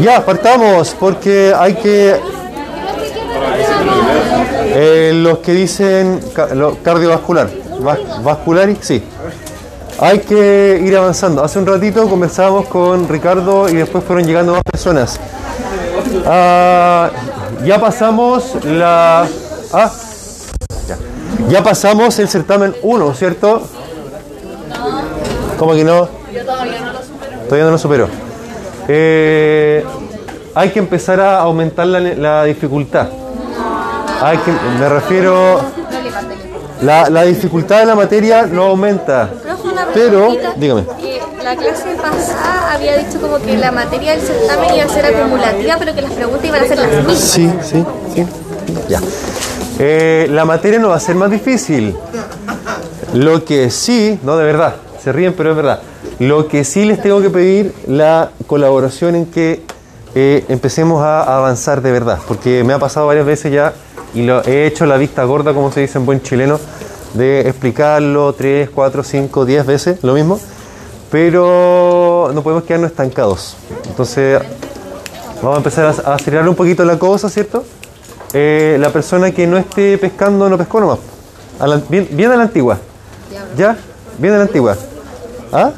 Ya, partamos, porque hay que... Eh, los que dicen ca- lo- cardiovascular, vas- vascular, sí. Hay que ir avanzando. Hace un ratito conversábamos con Ricardo y después fueron llegando más personas. Ah, ya pasamos la... Ah, ya. Ya pasamos el certamen 1, ¿cierto? ¿Cómo que no? Todavía no lo supero. Eh, hay que empezar a aumentar la, la dificultad. Hay que, me refiero, la, la dificultad de la materia no aumenta. Pero, dígame. Eh, la clase pasada había dicho como que la materia del certamen iba a ser acumulativa, pero que las preguntas iban a ser las mismas. Sí, sí, sí. Ya. Eh, la materia no va a ser más difícil. Lo que sí, no de verdad, se ríen, pero es verdad. Lo que sí les tengo que pedir la colaboración en que eh, empecemos a avanzar de verdad, porque me ha pasado varias veces ya y lo he hecho la vista gorda, como se dice en buen chileno, de explicarlo tres, cuatro, cinco, diez veces, lo mismo, pero no podemos quedarnos estancados. Entonces, Vamos a empezar a, a acelerar un poquito la cosa, ¿cierto? Eh, la persona que no esté pescando, no pescó nomás. A la- bien, bien a la antigua. ¿Ya? Bien a la antigua. ¿Ah?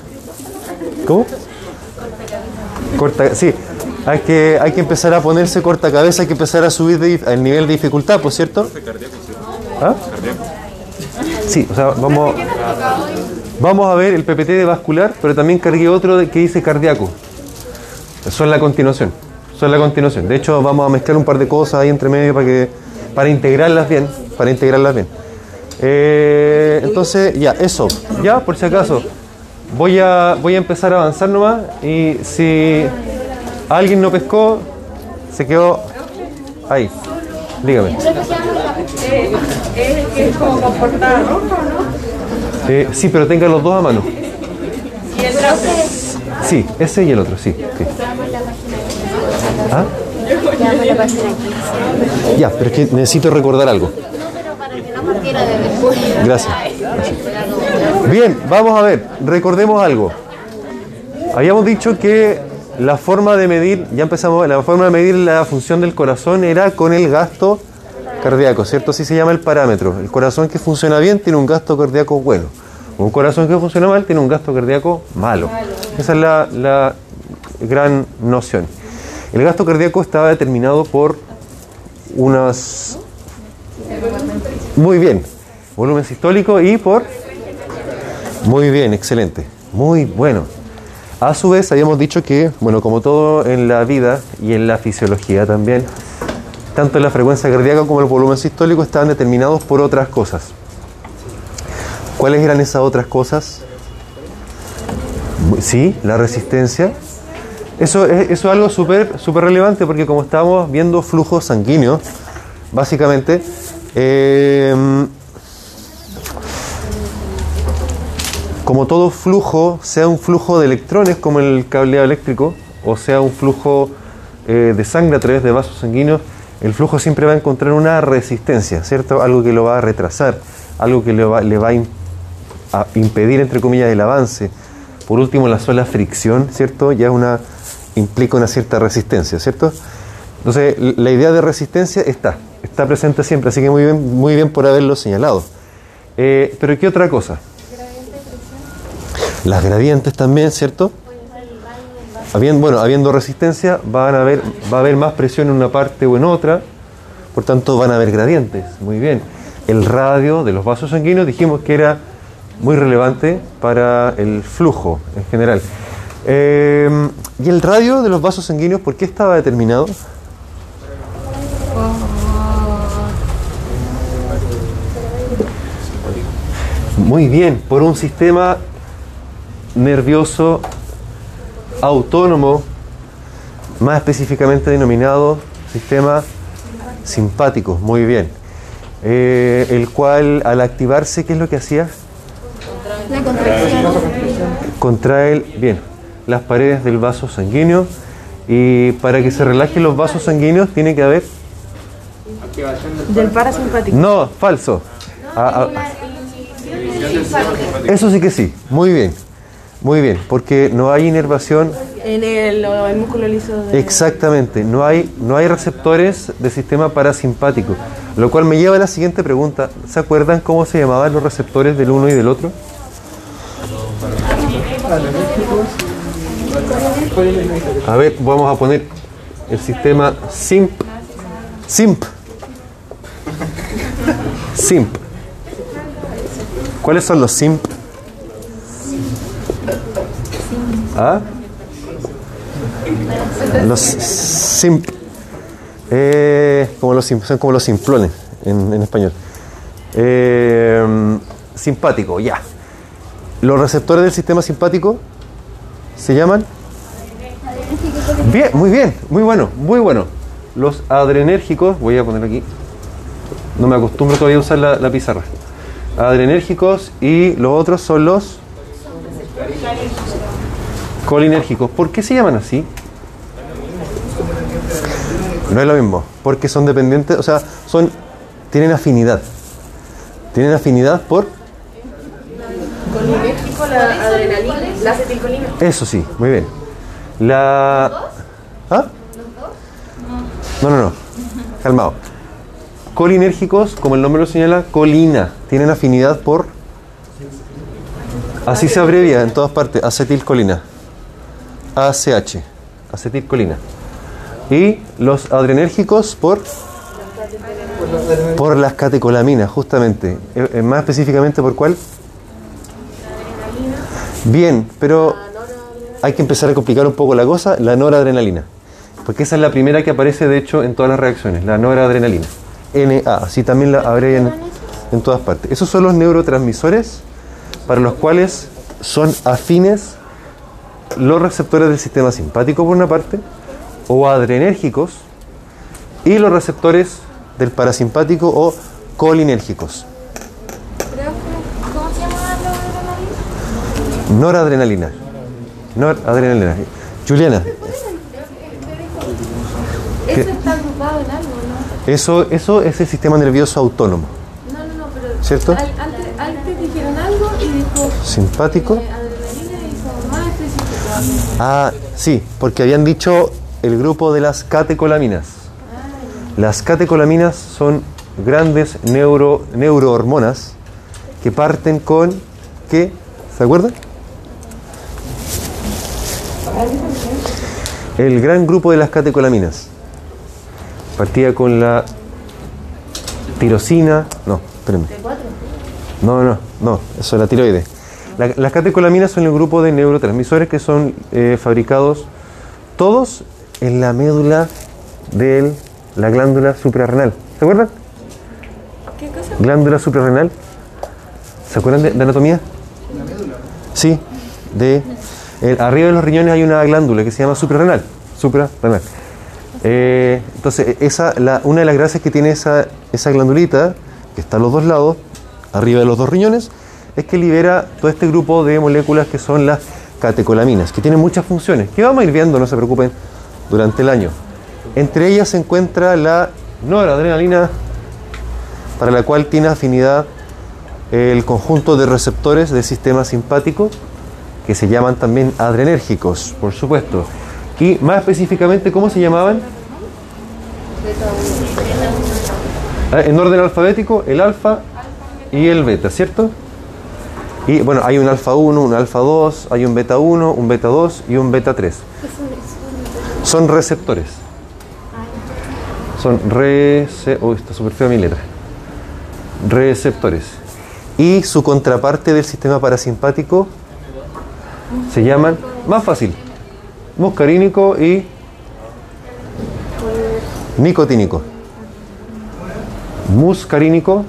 ¿Cómo? Corta, sí. Hay que, hay que empezar a ponerse corta cabeza, hay que empezar a subir el nivel de dificultad, ¿por cierto? ¿Ah? Sí, o sea, vamos, vamos a ver el PPT de vascular, pero también cargué otro que dice cardíaco. Eso es la continuación. Es la continuación. De hecho, vamos a mezclar un par de cosas ahí entre medio para que para integrarlas bien, para integrarlas bien. Eh, entonces, ya, eso. Ya, por si acaso. Voy a voy a empezar a avanzar nomás y si alguien no pescó, se quedó ahí. Dígame. Es como roja, ¿no? Eh, sí, pero tenga los dos a mano. Y el brazo. Sí, ese y el otro, sí. sí. ¿Ah? Veamos la página 15. Ya, pero es que necesito recordar algo. pero para que no partiera de después. Gracias. Gracias. Bien, vamos a ver, recordemos algo. Habíamos dicho que la forma de medir, ya empezamos, la forma de medir la función del corazón era con el gasto cardíaco, ¿cierto? Así se llama el parámetro. El corazón que funciona bien tiene un gasto cardíaco bueno. Un corazón que funciona mal tiene un gasto cardíaco malo. Esa es la, la gran noción. El gasto cardíaco estaba determinado por unas... Muy bien. Volumen sistólico y por... Muy bien, excelente. Muy bueno. A su vez, habíamos dicho que, bueno, como todo en la vida y en la fisiología también, tanto la frecuencia cardíaca como el volumen sistólico estaban determinados por otras cosas. ¿Cuáles eran esas otras cosas? Sí, la resistencia. Eso es, algo súper súper relevante porque como estábamos viendo flujo sanguíneo, básicamente, eh, como todo flujo, sea un flujo de electrones como el cableado eléctrico, o sea un flujo eh, de sangre a través de vasos sanguíneos, el flujo siempre va a encontrar una resistencia, ¿cierto? Algo que lo va a retrasar, algo que le va, a, im- a impedir, entre comillas, el avance. Por último, la sola fricción, ¿cierto? Ya una, implica una cierta resistencia, ¿cierto? Entonces, la idea de resistencia está, está presente siempre, así que muy bien, muy bien por haberlo señalado. Eh, pero ¿qué otra cosa? Las gradientes también, ¿cierto? Habiendo, bueno, habiendo resistencia, van a haber, va a haber más presión en una parte o en otra, por tanto van a haber gradientes. Muy bien. El radio de los vasos sanguíneos dijimos que era muy relevante para el flujo en general. Eh, ¿Y el radio de los vasos sanguíneos por qué estaba determinado? Muy bien, por un sistema nervioso autónomo, más específicamente denominado sistema simpático, muy bien. Eh, el cual al activarse, ¿qué es lo que hacía? La contracción. Contrae, bien, las paredes del vaso sanguíneo y para que se relajen los vasos sanguíneos tiene que haber... Del parasimpático. No, falso. Ah, ah, eso sí que sí, muy bien, muy bien, porque no hay inervación En el, el músculo liso. De... Exactamente, no hay, no hay receptores del sistema parasimpático. Lo cual me lleva a la siguiente pregunta. ¿Se acuerdan cómo se llamaban los receptores del uno y del otro? A ver, vamos a poner el sistema SIMP. SIMP. SIMP. ¿Cuáles son los SIMP? ¿Ah? Los SIMP. Eh, como los, sim- son como los simplones en, español. Eh, simpático, ya. Los receptores del sistema simpático se llaman. Bien, muy bien, muy bueno, muy bueno. Los adrenérgicos, voy a poner aquí. No me acostumbro todavía a usar la pizarra. Adrenérgicos y los otros son los colinérgicos. ¿Por qué se llaman así? No es lo mismo, porque son dependientes, o sea, son tienen afinidad. Tienen afinidad por Colinérgico, la adrenalina, la acetilcolina. Eso sí, muy bien. La. ¿Ah? No, no, no. Calmado. Colinérgicos, como el nombre lo señala, colina. Tienen afinidad por. Así se abrevia en todas partes. Acetilcolina. ACH. Acetilcolina. Y los adrenérgicos por. Por las catecolaminas, justamente. Eh, eh, Más específicamente, ¿por cuál? Bien, pero hay que empezar a complicar un poco la cosa, la noradrenalina. Porque esa es la primera que aparece, de hecho, en todas las reacciones, la noradrenalina. NA, así también la en, en todas partes. Esos son los neurotransmisores para los cuales son afines los receptores del sistema simpático, por una parte, o adrenérgicos, y los receptores del parasimpático o colinérgicos. ¿cómo se llama la Noradrenalina. Noradrenalina. Juliana. Eso está agrupado en algo, ¿no? eso, eso es el sistema nervioso autónomo, No, no, no, pero. ¿cierto? Antes dijeron algo y dijo. Simpático. eh, adrenalina y dijo más específico. Ah, sí, porque habían dicho el grupo de las catecolaminas. Las catecolaminas son grandes neuro, neurohormonas que parten con ¿qué? ¿Se acuerdan? El gran grupo de las catecolaminas. Partía con la tirosina, no, espérenme. No, no, no, eso es la tiroides. La- las catecolaminas son el grupo de neurotransmisores que son eh, fabricados todos en la médula de la glándula suprarrenal. ¿Se acuerdan? ¿Qué cosa? Glándula suprarrenal. ¿Se acuerdan de, de anatomía? Sí, de el- arriba de los riñones hay una glándula que se llama suprarrenal. Suprarrenal. Eh, entonces, esa, la, una de las gracias que tiene esa, esa glandulita, que está a los dos lados, arriba de los dos riñones, es que libera todo este grupo de moléculas que son las catecolaminas, que tienen muchas funciones, que vamos a ir viendo, no se preocupen, durante el año. Entre ellas se encuentra la noradrenalina, para la cual tiene afinidad el conjunto de receptores del sistema simpático, que se llaman también adrenérgicos, por supuesto. Y más específicamente, ¿cómo se llamaban? Ah, En orden alfabético, el alfa y el beta, ¿cierto? Y bueno, hay un alfa 1, un alfa 2, hay un beta 1, un beta 2 y un beta 3. Son receptores. Son rece... Uy, está súper mi letra. Receptores. Y su contraparte del sistema parasimpático se llaman, más fácil, muscarínico y nicotínico. Muscarínico,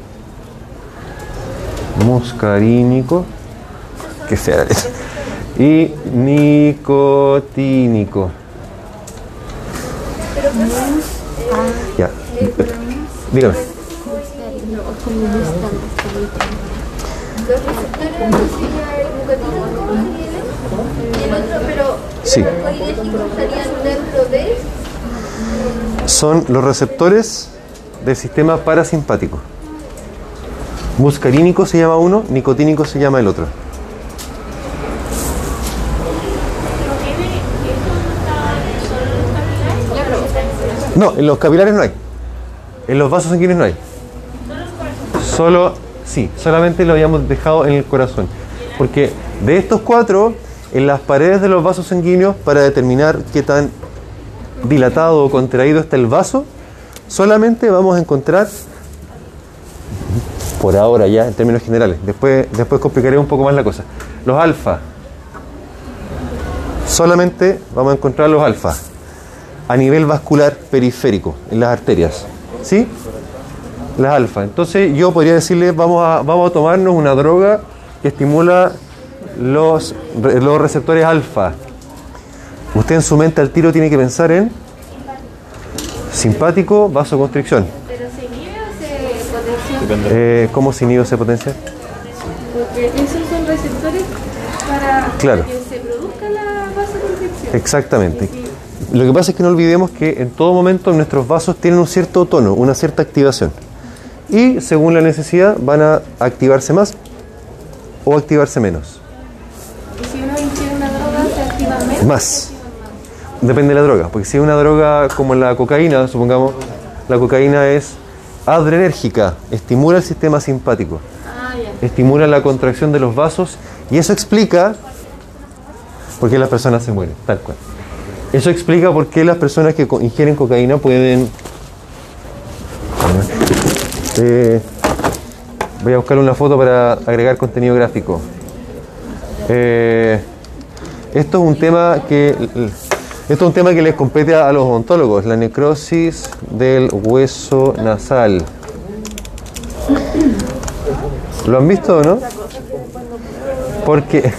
muscarínico, que sea y nicotínico. Ya, dígame. Sí. son los receptores del sistema parasimpático. Buscarínico se llama uno, nicotínico se llama el otro. No, en los capilares no hay. En los vasos sanguíneos no hay. Solo, sí, solamente lo habíamos dejado en el corazón. Porque de estos cuatro, en las paredes de los vasos sanguíneos, para determinar qué tan dilatado o contraído está el vaso, solamente vamos a encontrar por ahora ya, en términos generales, después, después complicaré un poco más la cosa, los alfa. Solamente vamos a encontrar los alfa a nivel vascular periférico, en las arterias. ¿Sí? Las alfa. Entonces yo podría decirle, vamos a, vamos a tomarnos una droga que estimula los, los receptores alfa. Usted en su mente al tiro tiene que pensar en simpático, vasoconstricción. Eh, ¿Cómo se inhibe o se potencia? Porque esos son receptores para Claro. que se produzca la vasoconstricción. Exactamente. Lo que pasa es que no olvidemos que en todo momento nuestros vasos tienen un cierto tono, una cierta activación. Y según la necesidad van a activarse más o activarse menos. Y si uno ingiere una droga, se activa menos. Más. Depende de la droga, porque si es una droga como la cocaína, supongamos, la cocaína es adrenérgica, estimula el sistema simpático, Ah, estimula la contracción de los vasos y eso explica por qué las personas se mueren, tal cual. Eso explica por qué las personas que ingieren cocaína pueden... Eh, voy a buscar una foto para agregar contenido gráfico. Eh, esto es un tema que esto es un tema que les compete a los odontólogos, la necrosis del hueso nasal. ¿Lo han visto o no? Porque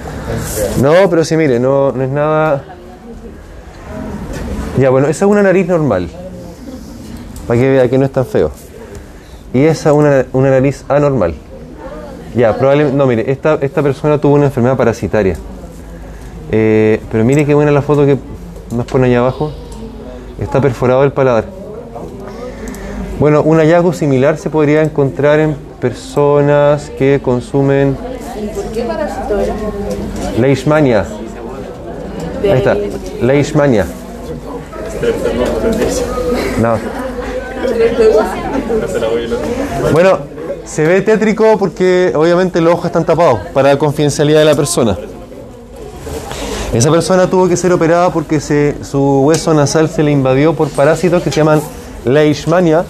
no, pero sí, mire, no, no es nada. Ya, bueno, esa es una nariz normal. Para que vea que no es tan feo. Y esa es una, una nariz anormal. Ya, probablemente. No, mire, esta, esta persona tuvo una enfermedad parasitaria. Eh, pero mire qué buena la foto que nos pone allá abajo. Está perforado el paladar. Bueno, un hallazgo similar se podría encontrar en personas que consumen leishmania. Ahí está, leishmania. No. Bueno, se ve tétrico porque obviamente los ojos están tapados para la confidencialidad de la persona. Esa persona tuvo que ser operada porque se, su hueso nasal se le invadió por parásitos que se llaman leishmania.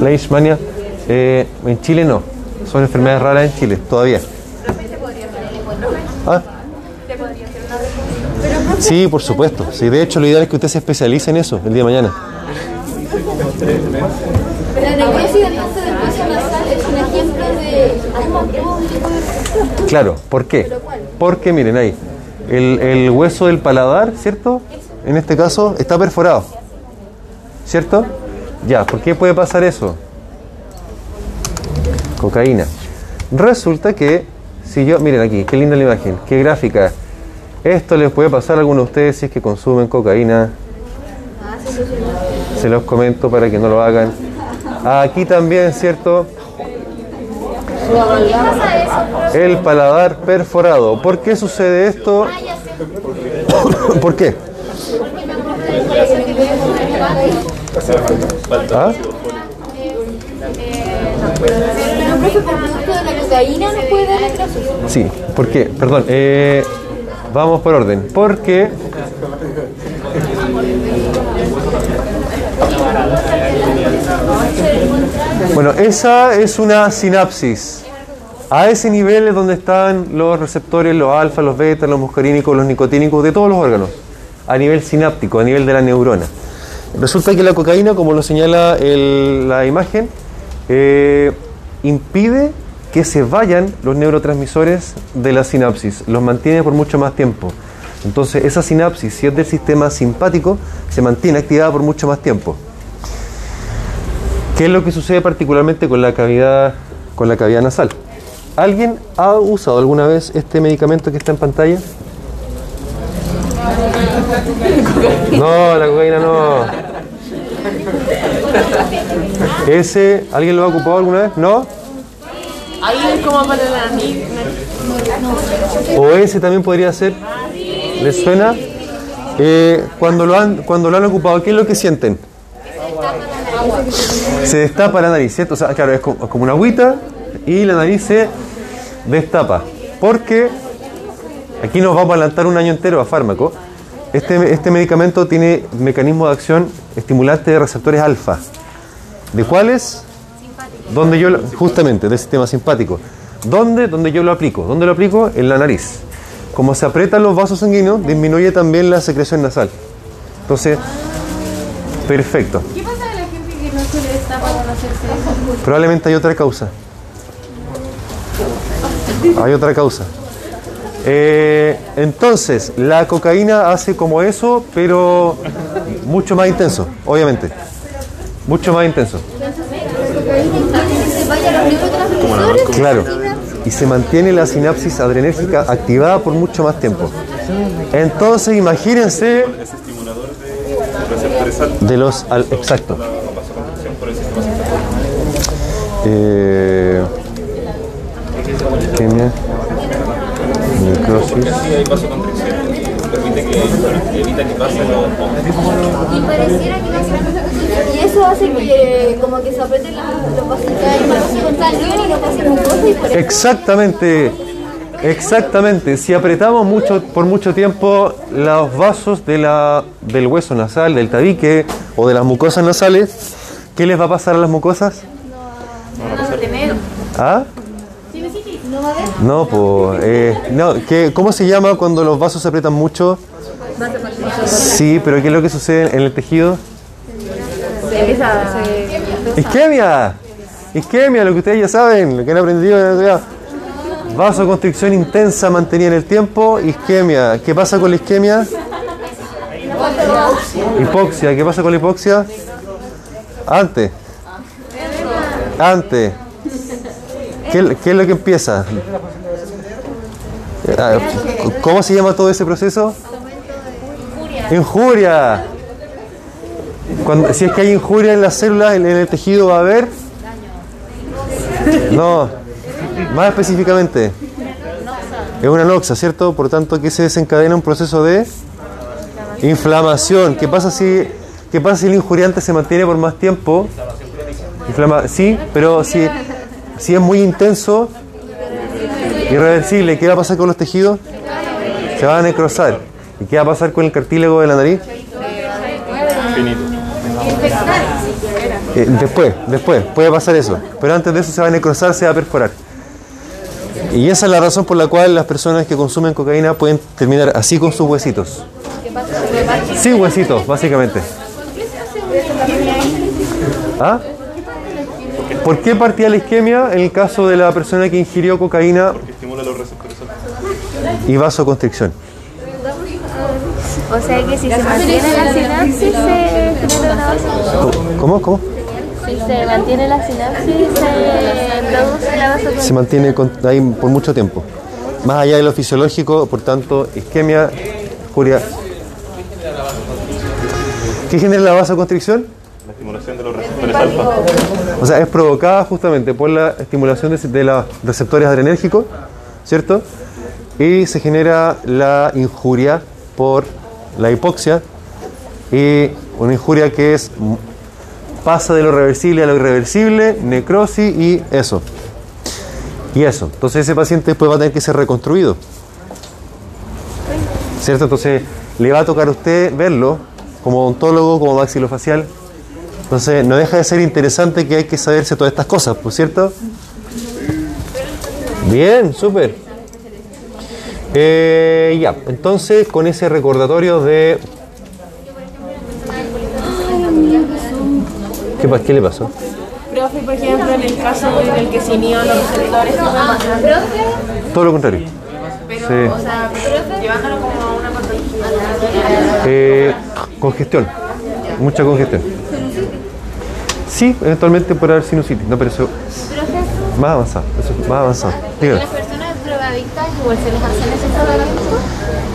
Leishmania, eh, en Chile no, son enfermedades raras en Chile, todavía. ¿Ah? Sí, por supuesto. Sí, de hecho, lo ideal es que usted se especialice en eso el día de mañana. La necrosis entonces del hueso nasal es un ejemplo de algo tipo de... Claro, ¿por qué? Porque miren ahí, el, el hueso del paladar, ¿cierto? En este caso está perforado, ¿cierto? Ya, ¿por qué puede pasar eso? Cocaína. Resulta que, si yo, miren aquí, qué linda la imagen, qué gráfica. Esto les puede pasar a algunos de ustedes si es que consumen cocaína. Se los comento para que no lo hagan. Aquí también, ¿cierto? El paladar perforado. ¿Por qué sucede esto? ¿Por qué? ¿Ah? Sí, ¿por qué? Perdón, eh, vamos por orden. Porque Bueno, esa es una sinapsis. A ese nivel es donde están los receptores, los alfa, los beta, los muscarínicos, los nicotínicos, de todos los órganos. A nivel sináptico, a nivel de la neurona. Resulta que la cocaína, como lo señala la imagen, eh, impide que se vayan los neurotransmisores de la sinapsis, los mantiene por mucho más tiempo. Entonces, esa sinapsis, si es del sistema simpático, se mantiene activada por mucho más tiempo. ¿Qué es lo que sucede particularmente con la cavidad, con la cavidad nasal? ¿Alguien ha usado alguna vez este medicamento que está en pantalla? No, la cocaína no. ¿Ese, alguien lo ha ocupado alguna vez? ¿No? Es como para la nariz. ¿O ese también podría ser? ¿Les suena? Eh, cuando, lo han, cuando lo han ocupado, ¿qué es lo que sienten? Se destapa la nariz, ¿cierto? O sea, claro, es como, una agüita y la nariz se destapa. Porque aquí nos vamos a adelantar un año entero a fármaco. Este, este medicamento tiene mecanismo de acción estimulante de receptores alfa. ¿De cuáles? Donde yo justamente del sistema simpático. ¿Dónde? Donde yo lo aplico. ¿Dónde lo aplico? En la nariz. Como se aprietan los vasos sanguíneos, disminuye también la secreción nasal. Entonces, perfecto. ¿Qué pasa a la gente que no se le destapa cuando hacerse eso? Probablemente hay otra causa. Hay otra causa. Eh, entonces, la cocaína hace como eso, pero mucho más intenso, obviamente. Mucho más intenso. Claro. Y se mantiene la sinapsis adrenérgica activada por mucho más tiempo. Entonces, imagínense Es estimulador de receptores altos. de los... al- exacto. Eh, necrosis. Permite que evita que Y pareciera que no se Y eso hace que como que se aprieten los, y Exactamente, exactamente. Si apretamos mucho por mucho tiempo los vasos de la, del hueso nasal, del tabique o de las mucosas nasales, ¿qué les va a pasar a las mucosas? ¿Ah? no pues, no, ¿qué- ¿cómo se llama cuando los vasos se aprietan mucho? Sí, pero ¿qué es lo que sucede en el tejido? Isquemia, isquemia, lo que ustedes ya saben, lo que han aprendido. Vasoconstricción intensa mantenida en el tiempo, isquemia. ¿Qué pasa con la isquemia? Hipoxia, ¿qué pasa con la hipoxia? Antes. Antes. ¿Qué, es lo que empieza? Ah, ¿Cómo se llama todo ese proceso? Injuria. Cuando, si es que hay injuria en las células, en, en el tejido va a haber. No. Más específicamente. Es una noxa, ¿cierto? Por tanto, que se desencadena un proceso de inflamación. ¿Qué pasa si, qué pasa si el injuriante se mantiene por más tiempo? Inflama sí, pero si, si es muy intenso, irreversible, ¿qué va a pasar con los tejidos? Se van a necrosar. ¿Y qué va a pasar con el cartílago de la nariz? Eh, después, después, puede pasar eso. Pero antes de eso se va a necrosar, se va a perforar. Y esa es la razón por la cual las personas que consumen cocaína pueden terminar así con sus huesitos. Sin huesitos, básicamente. ¿Ah? ¿Por qué partía la isquemia en el caso de la persona que ingirió cocaína que estimula los receptores y vasoconstricción? O sea que si se mantiene la sinapsis se genera una vasoconstricción. ¿Cómo? ¿Cómo? Si se mantiene la sinapsis se produce la vasoconstricción. Se mantiene ahí por mucho tiempo. Más allá de lo fisiológico, por tanto, isquemia, furia. ¿Qué genera la vasoconstricción? La estimulación de los receptores alfa. O sea, es provocada justamente por la estimulación de, de los receptores adrenérgicos, ¿cierto? Y se genera la injuria por la hipoxia y una injuria que es pasa de lo reversible a lo irreversible, necrosis y eso. Y eso. Entonces ese paciente después va a tener que ser reconstruido. ¿Cierto? Entonces le va a tocar a usted verlo como odontólogo, como maxilofacial, entonces, no deja de ser interesante que hay que saberse todas estas cosas, ¿por cierto? Bien, súper. Eh, ya, entonces con ese recordatorio de... ¿Qué, qué le pasó? Profe, por ejemplo, en el caso en el que se inhiban los receptores, ¿qué puede pasar? Todo lo contrario. Pero, Sí. o sea, llevándolo como a una patología. Eh, congestión, mucha congestión. Sí, eventualmente puede haber sinusitis, no, pero eso más avanzado, eso es más avanzado. Dígame. Las personas drogadictas igual se les hacen esos tratamientos.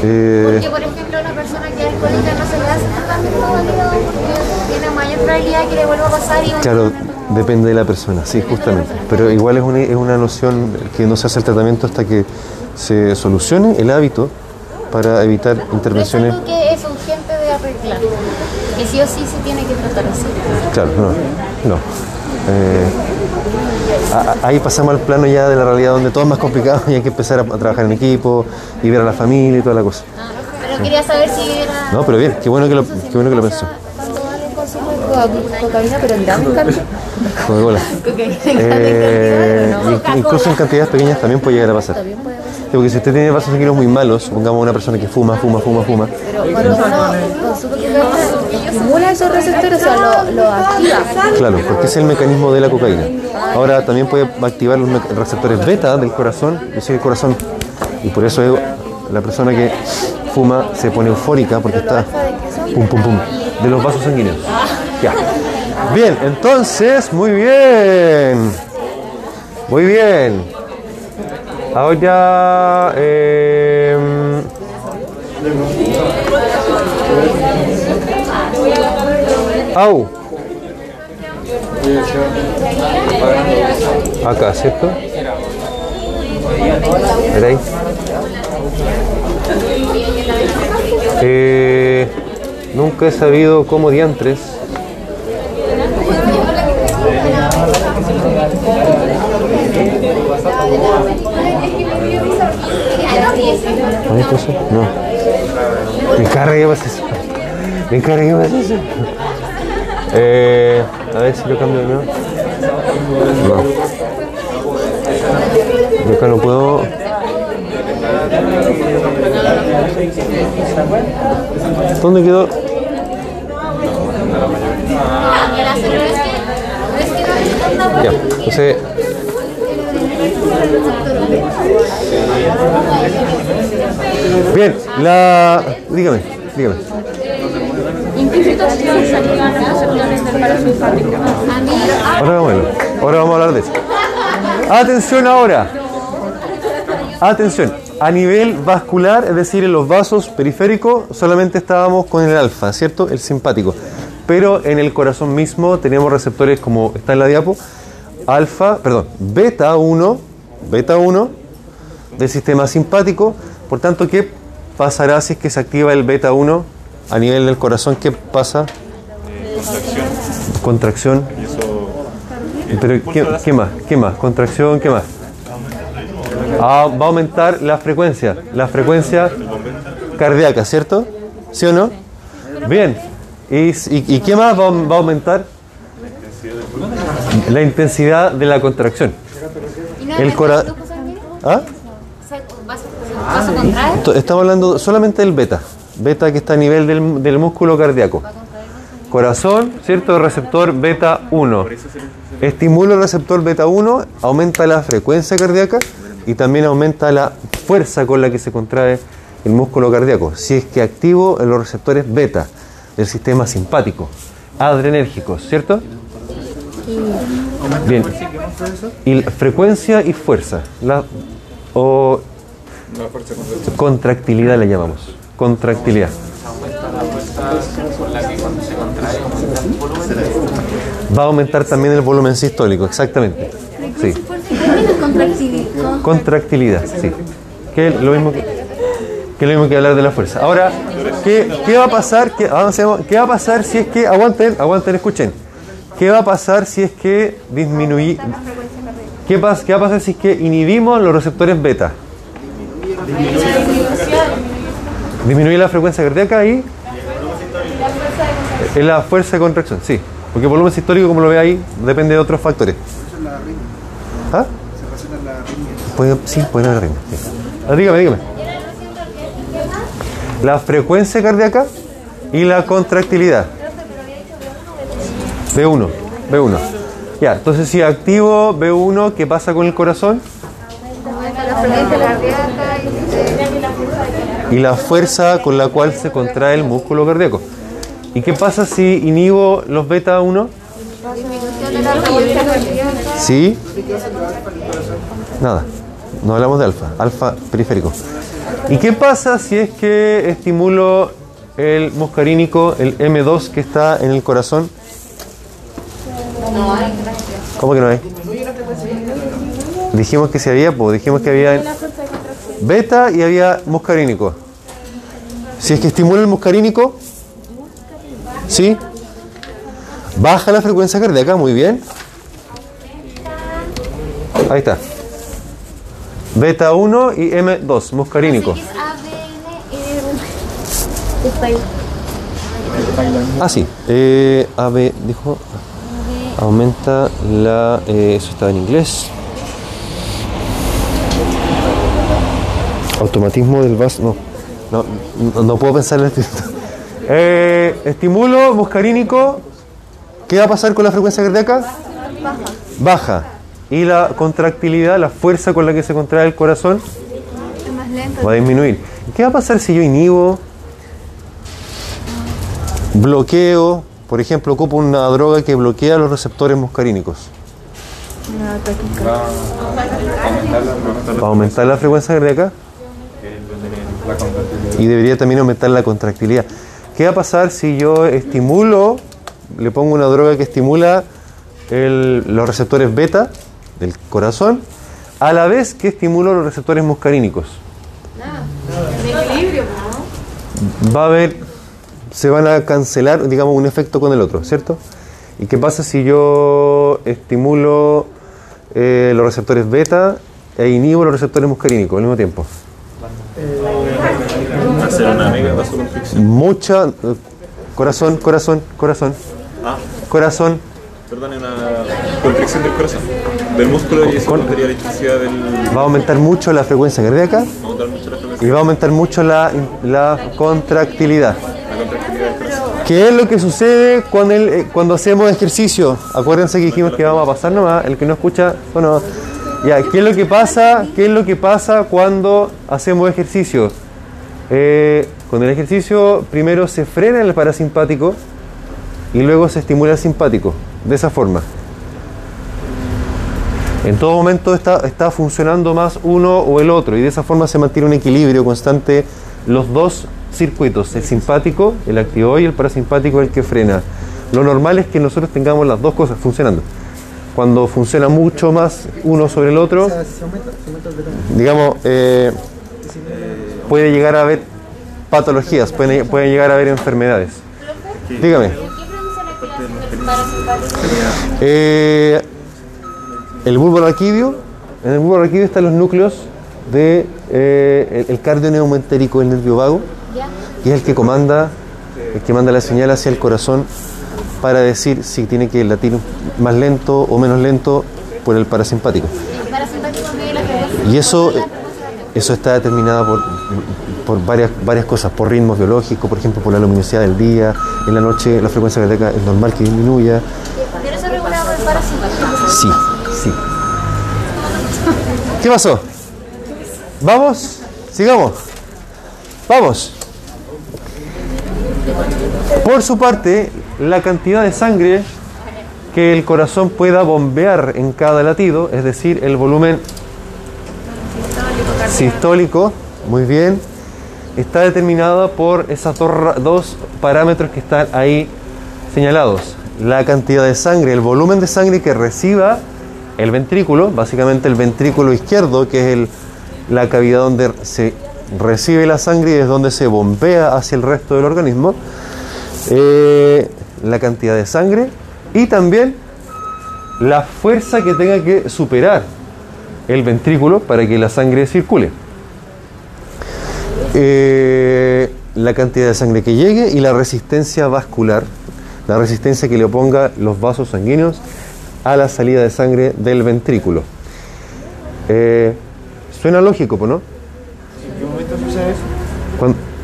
Eh, Porque, por ejemplo, una persona que es alcohólica no se le hace tratamiento válido porque tiene mayor probabilidad que le vuelva a pasar y Claro, depende de la persona, sí, justamente. Pero igual es una, es una noción que no se hace el tratamiento hasta que se solucione el hábito para evitar No es intervenciones. algo que es urgente arreglar. Que sí o sí se tiene que tratar así. Claro, no. no. Eh, ahí pasamos al plano ya de la realidad donde todo es más complicado y hay que empezar a, trabajar en equipo y ver a la familia y toda la cosa. Pero quería saber si era. No, pero bien, qué bueno que lo, qué bueno que lo pensó. Cocaína, pero en gran cantidad. Coca-Cola. Eh, incluso en cantidades pequeñas también puede llegar a pasar. Porque si usted tiene vasos sanguíneos muy malos, supongamos una persona que fuma, fuma, fuma, fuma, Pero cuando uno consume cocaína, estimula esos receptores, o sea, lo, lo activa. claro, porque es el mecanismo de la cocaína. Ahora también puede activar los receptores beta del corazón, es decir, el corazón. Y por eso es- la persona que fuma se pone eufórica porque está pum, pum, pum, de los vasos sanguíneos. Ya. Bien, entonces, muy bien. Muy bien. Ahora, eh, au. Acá, ¿cierto? Mira ahí. Eh, nunca he sabido cómo diantres. ¿No viste eso? No. Que pasa eso. Que pasa eso. Eh, a ver si lo cambio de nuevo. No. Yo acá no puedo. ¿Dónde quedó? Ya, entonces. Bien, la. Dígame, dígame. Implícitos salían los receptores del parasimpático. Ahora vamos a verlo. Ahora vamos a hablar de eso. Atención ahora. Atención. A nivel vascular, es decir, en los vasos periféricos, solamente estábamos con el alfa, ¿cierto? El simpático. Pero en el corazón mismo tenemos receptores como está en la diapo, alfa, perdón, beta 1, beta 1 del sistema simpático. Por tanto, ¿qué pasará si es que se activa el beta 1 a nivel del corazón? ¿Qué pasa? Contracción. Pero ¿qué, qué más? ¿Qué más? Contracción, ¿qué más? Ah, va a aumentar la frecuencia, la frecuencia cardíaca, ¿cierto? ¿Sí o no? Bien. ¿Y, y- y qué más va, va a aumentar? La intensidad de la contracción. El ¿Ah? Estamos hablando solamente del beta. Beta que está a nivel del, del músculo cardíaco. Corazón, ¿cierto? Receptor beta 1. Estimula el receptor beta 1, aumenta la frecuencia cardíaca y también aumenta la fuerza con la que se contrae el músculo cardíaco. Si es que activo en los receptores beta del sistema simpático, adrenérgicos, ¿cierto? Bien. Y frecuencia y fuerza. La, o contractilidad le llamamos. Contractilidad. Va a aumentar también el volumen sistólico, exactamente. Sí. Contractilidad. Sí. Que lo mismo que, que lo mismo que hablar de la fuerza. Ahora, ¿qué, qué va a pasar? ¿Qué. ¿Qué va a pasar si es que aguanten, aguanten, escuchen? ¿Qué va a pasar si es que disminuye ¿Qué, pas- ¿Qué va a pasar si es que inhibimos los receptores beta? Disminuye la frecuencia cardíaca y es la fuerza de contracción, sí. Porque el volumen sistólico, como lo ve ahí, depende de otros factores. ¿Ah? Puede, sí, puede haber arritmia, sí. Ah, dígame, dígame. La frecuencia cardíaca y la contractilidad. B1, B1. Ya, entonces si activo B1, ¿qué pasa con el corazón? Y la fuerza con la cual se contrae el músculo cardíaco. ¿Y qué pasa si inhibo los beta 1? Sí. Nada. No hablamos de alfa. Alfa periférico. ¿Y qué pasa si es que estimulo el muscarínico, el M2 que está en el corazón? ¿Cómo que no hay? Dijimos que si había, pues dijimos que había beta y había muscarínico. Si es que estimula el muscarínico, ¿Sí? Baja la frecuencia cardíaca, muy bien. Ahí está. Beta 1 y M2, muscarínico. Eh. Ah, sí. Eh, AB, dijo. Aumenta la. eh, eso estaba en inglés. Automatismo del vaso. No. No, no, no puedo pensar en esto. Eh, estimulo muscarínico. ¿Qué va a pasar con la frecuencia cardíaca? Baja. Baja. Y la contractilidad, la fuerza con la que se contrae el corazón, Es más lento. va a disminuir. ¿Qué va a pasar si yo inhibo, bloqueo, por ejemplo, ocupo una droga que bloquea los receptores muscarínicos? Va a aumentar la frecuencia cardíaca y debería también aumentar la contractilidad. ¿Qué va a pasar si yo estimulo, le pongo una droga que estimula el- los receptores beta del corazón, a la vez que estimulo los receptores muscarínicos? Va a haber, se van a cancelar, digamos, un efecto con el otro, ¿cierto? ¿Y qué pasa si yo estimulo eh, los receptores beta e inhibo los receptores muscarínicos al mismo tiempo? Mucha. eh, Corazón, corazón, corazón, Ah, corazón. perdón, una contracción del corazón. Del músculo y eso aumentaría la intensidad del. Va a aumentar mucho la frecuencia cardíaca Va a aumentar mucho la frecuencia. y va a aumentar mucho la, la contractilidad. ¿Qué es lo que sucede cuando, el- eh, cuando hacemos ejercicio? Acuérdense que dijimos que vamos a pasar nomás, el que no escucha, bueno, ¿qué es lo que pasa? ¿Qué es lo que pasa cuando hacemos ejercicio? Eh, con el ejercicio primero se frena el parasimpático y luego se estimula el simpático, de esa forma. En todo momento está, está funcionando más uno o el otro y de esa forma se mantiene un equilibrio constante los dos circuitos, el simpático, el activó y el parasimpático el que frena. Lo normal es que nosotros tengamos las dos cosas funcionando. Cuando funciona mucho más uno sobre el otro, digamos, eh, puede llegar a haber patologías, pueden, pueden llegar a haber enfermedades. Dígame. Eh, el bulbo raquídeo, en el bulbo raquídeo están los núcleos de eh, el, el cardio neumoentérico del nervio vago, Que es el que comanda, el que manda la señal hacia el corazón para decir si tiene que latir más lento o menos lento por el parasimpático. Y eso, eso está determinado por, por varias, varias cosas, por ritmos biológicos, por ejemplo, por la luminosidad del día, en la noche la frecuencia cardíaca es normal que disminuya. Pero eso es regulado por el parasimpático. Sí, sí. ¿Qué pasó? ¿Vamos? ¿Sigamos? Vamos. Por su parte, la cantidad de sangre que el corazón pueda bombear en cada latido, es decir, el volumen sistólico, muy bien, está determinada por esos dos, parámetros que están ahí señalados. La cantidad de sangre, el volumen de sangre que reciba el ventrículo, básicamente el ventrículo izquierdo, que es la cavidad donde se recibe la sangre y es donde se bombea hacia el resto del organismo, eh, la cantidad de sangre y también la fuerza que tenga que superar el ventrículo para que la sangre circule. Eh, la cantidad de sangre que llegue y la resistencia vascular, la resistencia que le oponga los vasos sanguíneos a la salida de sangre del ventrículo. Eh, suena lógico, ¿no?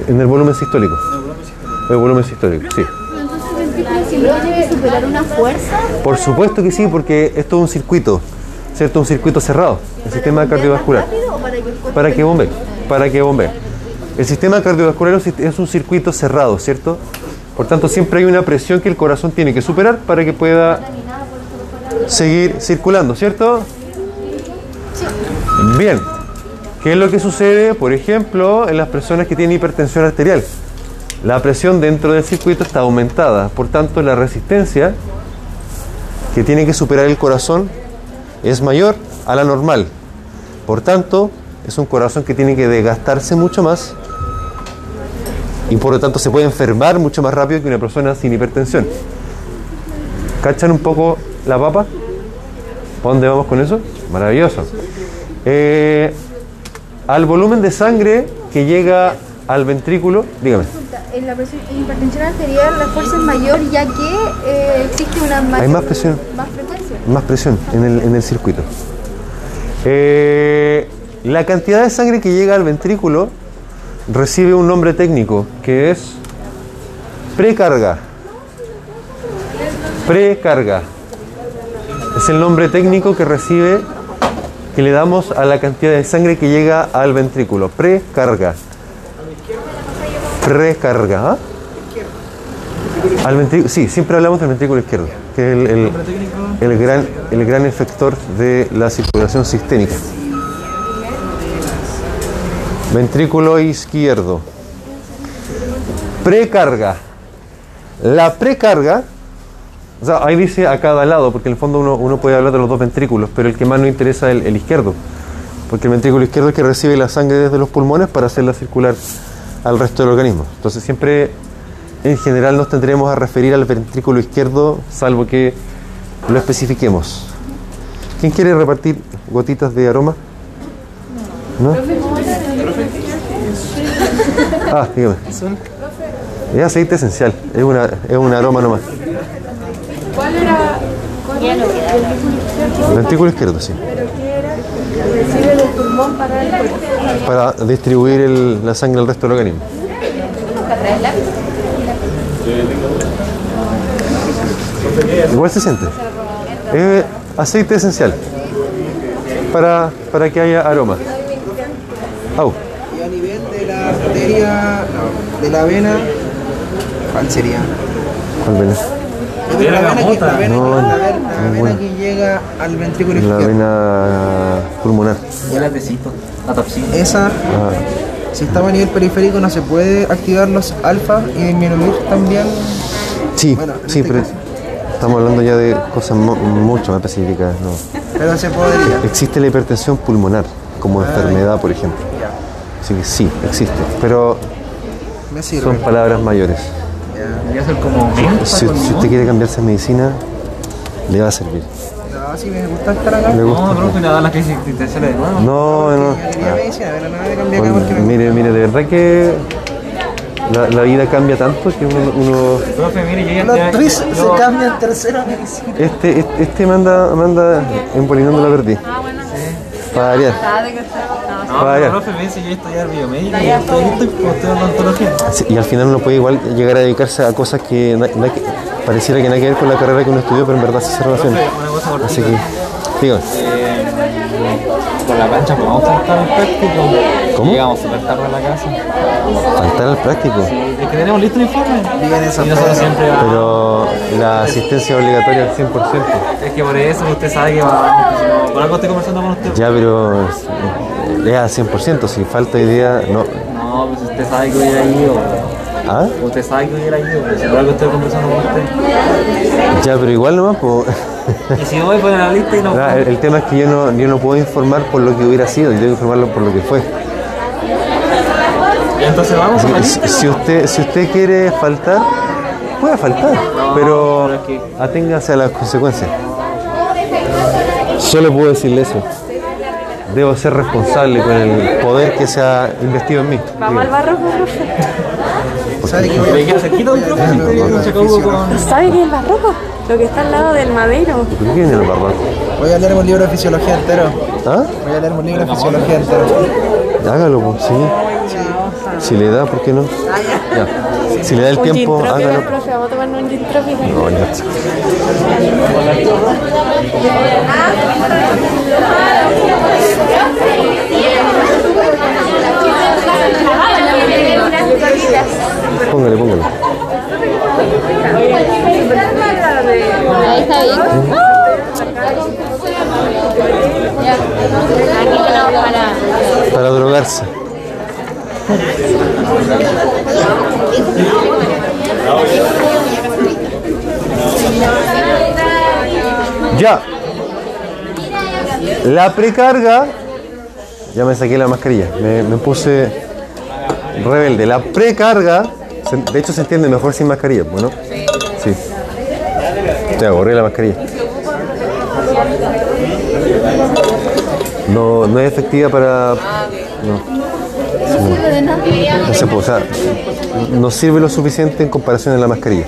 En el volumen sistólico. El volumen sistólico, sí. Entonces el tiene que superar una fuerza. Por supuesto que sí, porque esto es un circuito, ¿cierto? Un circuito cerrado, el sistema cardiovascular. ¿Más rápido o para que el cuerpo Para que bombee, para que bombee. El sistema cardiovascular es un sit- es un circuito cerrado, ¿cierto? Por tanto, siempre hay una presión que el corazón tiene que superar para que pueda seguir circulando, ¿cierto? Bien. ¿Qué es lo que sucede, por ejemplo, en las personas que tienen hipertensión arterial? La presión dentro del circuito está aumentada, por tanto, la resistencia que tiene que superar el corazón es mayor a la normal. Por tanto, es un corazón que tiene que desgastarse mucho más y por lo tanto se puede enfermar mucho más rápido que una persona sin hipertensión. ¿Cachan un poco la papa? ¿Para dónde vamos con eso? Maravilloso. Eh, al volumen de sangre que llega al ventrículo, dígame. En la presión hipertensión arterial la fuerza es mayor ya que eh, existe una mayor, Hay más presión. más frecuencia. Más presión en el, en el circuito. Eh, la cantidad de sangre que llega al ventrículo recibe un nombre técnico que es precarga. Precarga. Es el nombre técnico que recibe, que le damos a la cantidad de sangre que llega al ventrículo. Precarga. Precarga. ¿ah? Al ventrículo, sí, siempre hablamos del ventrículo izquierdo, que es el, el- el gran, el gran efector de la circulación sistémica. Ventrículo izquierdo. Precarga. La precarga, o sea, ahí dice a cada lado, porque en el fondo uno, uno puede hablar de los dos ventrículos, pero el que más nos interesa es el, el izquierdo, porque el ventrículo izquierdo es el que recibe la sangre desde los pulmones para hacerla circular al resto del organismo. Entonces siempre, en general, nos tendremos a referir al ventrículo izquierdo, salvo que lo especifiquemos. ¿Quién quiere repartir gotitas de aroma? ¿No? Ah, dígame. Es aceite esencial, es, una, es un aroma nomás. ¿Cuál era? ¿Cuál era? Ventrículo izquierdo, sí. ¿Pero qué era? Recibe del pulmón para el cuerpo. Para distribuir el- la sangre al resto del organismo. Igual se siente. Es aceite esencial. Para, para que haya aroma. Au. Y a nivel de la arteria, no, de la vena, ¿cuál sería? ¿Cuál vena? La vena, que, la vena, No, la vena- la muy vena bueno. que llega al ventrículo La izquierdo. vena pulmonar. Ya la la topsina. Esa, Ah, si estamos a nivel periférico, no se puede activar los alfa y disminuir también. sí, Bueno, en sí, este pero caso. estamos hablando ya de cosas mu- mucho más específicas. ¿no? Pero se podría. Existe la hipertensión pulmonar como enfermedad, por ejemplo. Así que sí, existe. Pero Me sirve. son palabras mayores. Debería ser como menta Si, con si limón. usted quiere cambiarse a medicina, le va a servir. No, si me gusta estar acá. Le gusta. No, profe, nada, la crisis existencial de nuevo. No, no. Yo quería medicina, pero nada me cambié acá Bueno, porque me mire, mire, de verdad que la, la vida cambia tanto que uno, uno- Profe, mire, yo ya Los tres yo- se cambian tercera medicina. este, este, este me anda, me anda empolinando la perdí. Para variar. No, variar. profe, me dice yo estudiar biomédica y estoy estoy odontología. Sí, Y al final uno puede igual llegar a dedicarse a cosas que, na- na- que pareciera que nada que ver con la carrera que uno estudió, pero en verdad sí se relaciona. Profe, una cosa cortita. Así que, dígame. Eh, con la plancha podemos faltar al práctico. ¿Cómo? Llegamos súper tarde a la casa. Faltar al práctico. Es que tenemos listo el informe. Pedro. siempre vamos. Pero la asistencia obligatoria al 100%. Es que por eso usted sabe que no- Por algo estoy conversando con usted. Ya, pero es al 100%. Si falta idea, no. No, pues usted sabe que hubiera ido. ¿Ah? Usted sabe que hubiera ido. pero Si por algo estoy conversando con usted. Ya, pero igual nomás, pues. Y si no voy a poner la lista y no. Ah, El, el tema es que yo no, yo no puedo informar por lo que hubiera sido, yo tengo que informarlo por lo que fue. Entonces vamos a la Si, lista. si usted, si usted quiere faltar, puede faltar, pero pero es que- aténgase a las consecuencias. Solo puedo decirle eso. Debo ser responsable con el poder que se ha investido en mí. Vamos al barroco, profe. ¿Sabe qué voy a Me queda cerquita un profe si estoy en un chacabuco con. ¿Sabe qué es el barroco? Lo que está al lado del madero. ¿Por qué viene el barroco? Voy a leer un libro de fisiología entero. ¿Ah? Voy a leer un libro de fisiología entero. Hágalo, pues, sí. Si le da, ¿por qué no? Ya. Si le da el tiempo, hágalo. profe. Vamos a tomarnos un gin. No, ya. Póngale, póngale. Ahí está bien. Para. Para drogarse. Ya. La precarga. Ya me saqué la mascarilla. Me, puse rebelde. La precarga De hecho, se entiende mejor sin mascarilla, ¿no? Sí. Te aburrí la mascarilla. No, no es efectiva para. No. No se puede, o no sirve lo suficiente en comparación a la mascarilla.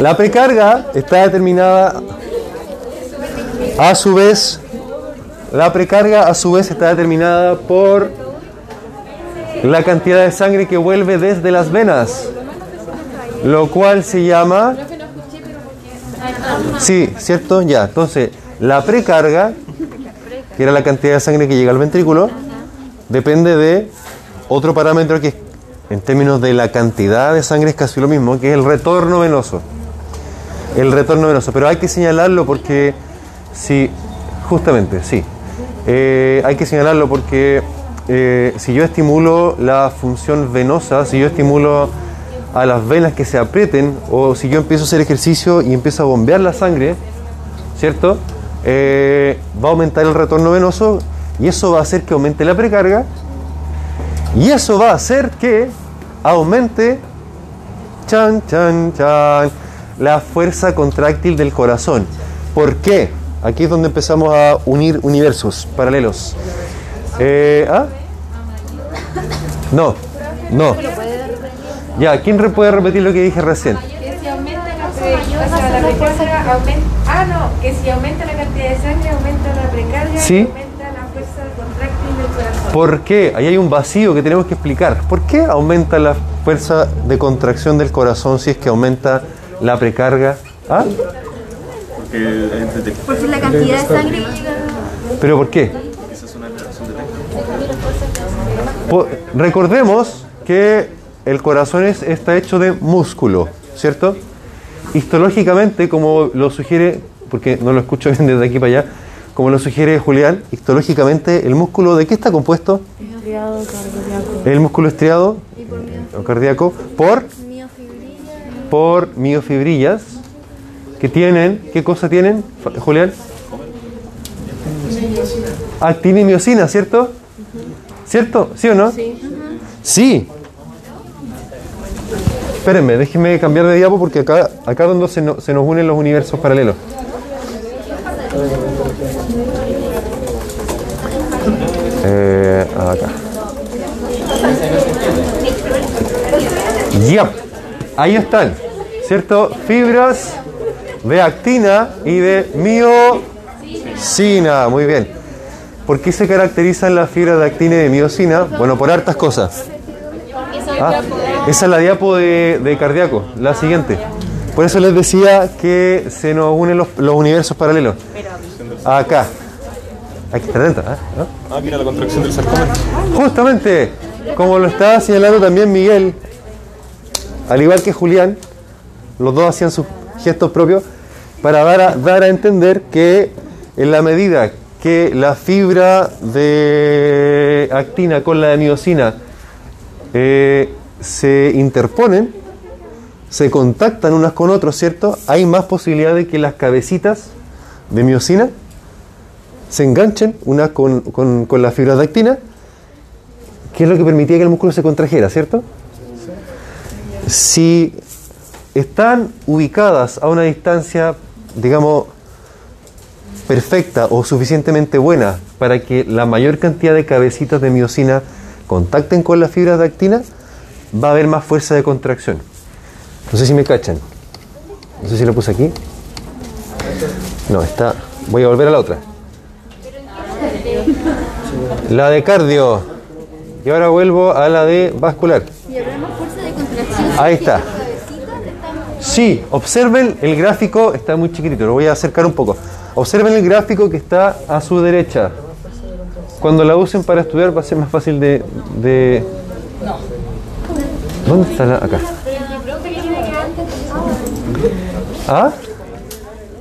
La precarga está determinada a su vez, la precarga a su vez está determinada por la cantidad de sangre que vuelve desde las venas, lo cual se llama... Sí, ¿cierto? Ya, entonces, la precarga, que era la cantidad de sangre que llega al ventrículo, depende de otro parámetro que en términos de la cantidad de sangre es casi lo mismo, que es el retorno venoso. El retorno venoso, pero hay que señalarlo porque si, justamente, sí, Eh, hay que señalarlo porque eh, si yo estimulo la función venosa, si yo estimulo a las venas que se aprieten, o si yo empiezo a hacer ejercicio y empiezo a bombear la sangre, ¿cierto? Eh, va a aumentar el retorno venoso y eso va a hacer que aumente la precarga y eso va a hacer que aumente la fuerza contráctil del corazón. ¿Por qué? Aquí es donde empezamos a unir universos paralelos. Eh, ¿ah? No, no. Ya, ¿quién puede repetir lo que dije recién? Que si aumenta la, pre- o sea, la precarga, aumenta, ah no, que si aumenta la cantidad de sangre, aumenta la precarga Sí. y aumenta la fuerza contráctil del corazón. ¿Por qué? Ahí hay un vacío que tenemos que explicar. ¿Por qué aumenta la fuerza de contracción del corazón si es que aumenta la precarga? ¿Ah? Porque es detectable. Porque es la cantidad de sangre que llega. ¿Pero por qué? Recordemos que el corazón es- está hecho de músculo, ¿cierto? Histológicamente, como lo sugiere, porque no lo escucho bien desde aquí para allá, como lo sugiere Julián, histológicamente, ¿el músculo de qué está compuesto? El músculo estriado o cardíaco por, Miofibrilla. por miofibrillas que tienen, ¿qué cosa tienen, Julián? Actina y miocina, ¿cierto? ¿Cierto? ¿Sí o no? Sí. Sí. Espérenme, déjenme cambiar de diapo porque acá, acá es donde se, no- se nos unen los universos paralelos. Eh, acá. Ya, ahí están, ¿cierto? Fibras de actina y de miocina. Muy bien. ¿Por qué se caracterizan las fibras de actina y de miocina? Bueno, por hartas cosas. Ah, esa es la diapo de, de cardíaco, la siguiente. Por eso les decía que se nos unen los, los universos paralelos. Acá. Hay que estar atento, ¿eh? ¿No? Ah, mira la contracción del sarcómero. Justamente, como lo estaba señalando también Miguel, al igual que Julián, los dos hacían sus gestos propios para dar a, dar a entender que en la medida que la fibra de actina con la de miocina eh, se interponen, se contactan unas con otros, ¿cierto? Hay más posibilidad de que las cabecitas de miocina se enganchen unas con, con, con las fibras de actina, que es lo que permitía que el músculo se contrajera, ¿cierto? Si están ubicadas a una distancia, digamos, perfecta o suficientemente buena para que la mayor cantidad de cabecitas de miocina contacten con las fibras de actina, va a haber más fuerza de contracción. No sé si me cachan. No sé si lo puse aquí. No, está. Voy a volver a la otra. La de cardio. Y ahora vuelvo a la de vascular. Y habrá más fuerza de contracción. Ahí está. Está- Sí, observen el gráfico, está muy chiquitito, lo voy a acercar un poco. Observen el gráfico que está a su derecha. Cuando la usen para estudiar va a ser más fácil de... de... ¿Dónde está la? Acá. ¿Ah?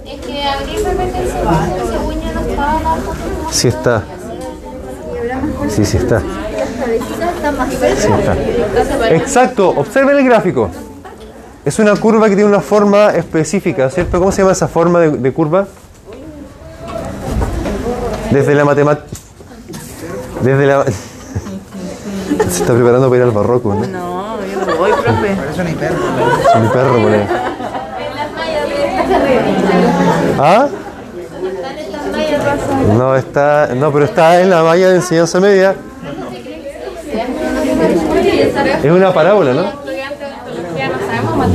Es que. Sí está. Sí, sí está. Más cerca. Exacto, observen el gráfico. Es una curva que tiene una forma específica, ¿cierto? ¿Cómo se llama esa forma de, de curva? Desde la matemática. Desde la. Se está preparando para ir al barroco, ¿no? No, yo no voy, profe. Por eso ni perro. Es mi perro, por ahí. ¿Ah? No, está, no, pero está en la malla de enseñanza media. Es una parábola, ¿no?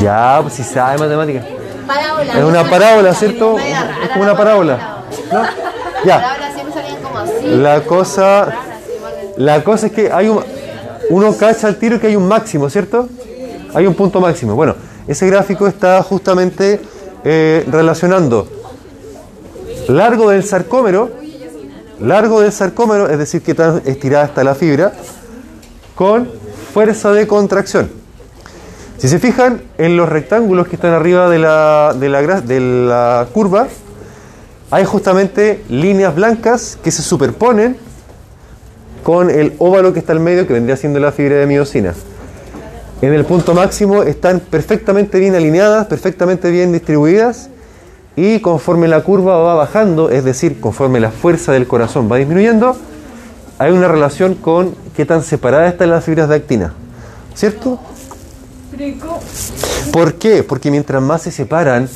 Ya, pues si sabe matemática. Parábola. Es una parábola, ¿cierto? Es como una parábola. ¿no? Ya. La cosa, la cosa es que hay un, uno cacha al tiro que hay un máximo, ¿cierto? Hay un punto máximo. Bueno, ese gráfico está justamente eh, relacionando largo del sarcómero, largo del sarcómero, es decir, que tan estirada está la fibra, con fuerza de contracción. Si se fijan en los rectángulos que están arriba de la, de la, curva, hay justamente líneas blancas que se superponen con el óvalo que está al medio, que vendría siendo la fibra de miosina. En el punto máximo están perfectamente bien alineadas, perfectamente bien distribuidas, y conforme la curva va bajando, es decir, conforme la fuerza del corazón va disminuyendo, hay una relación con qué tan separadas están las fibras de actina. ¿Cierto? ¿Por qué? Porque mientras más se separan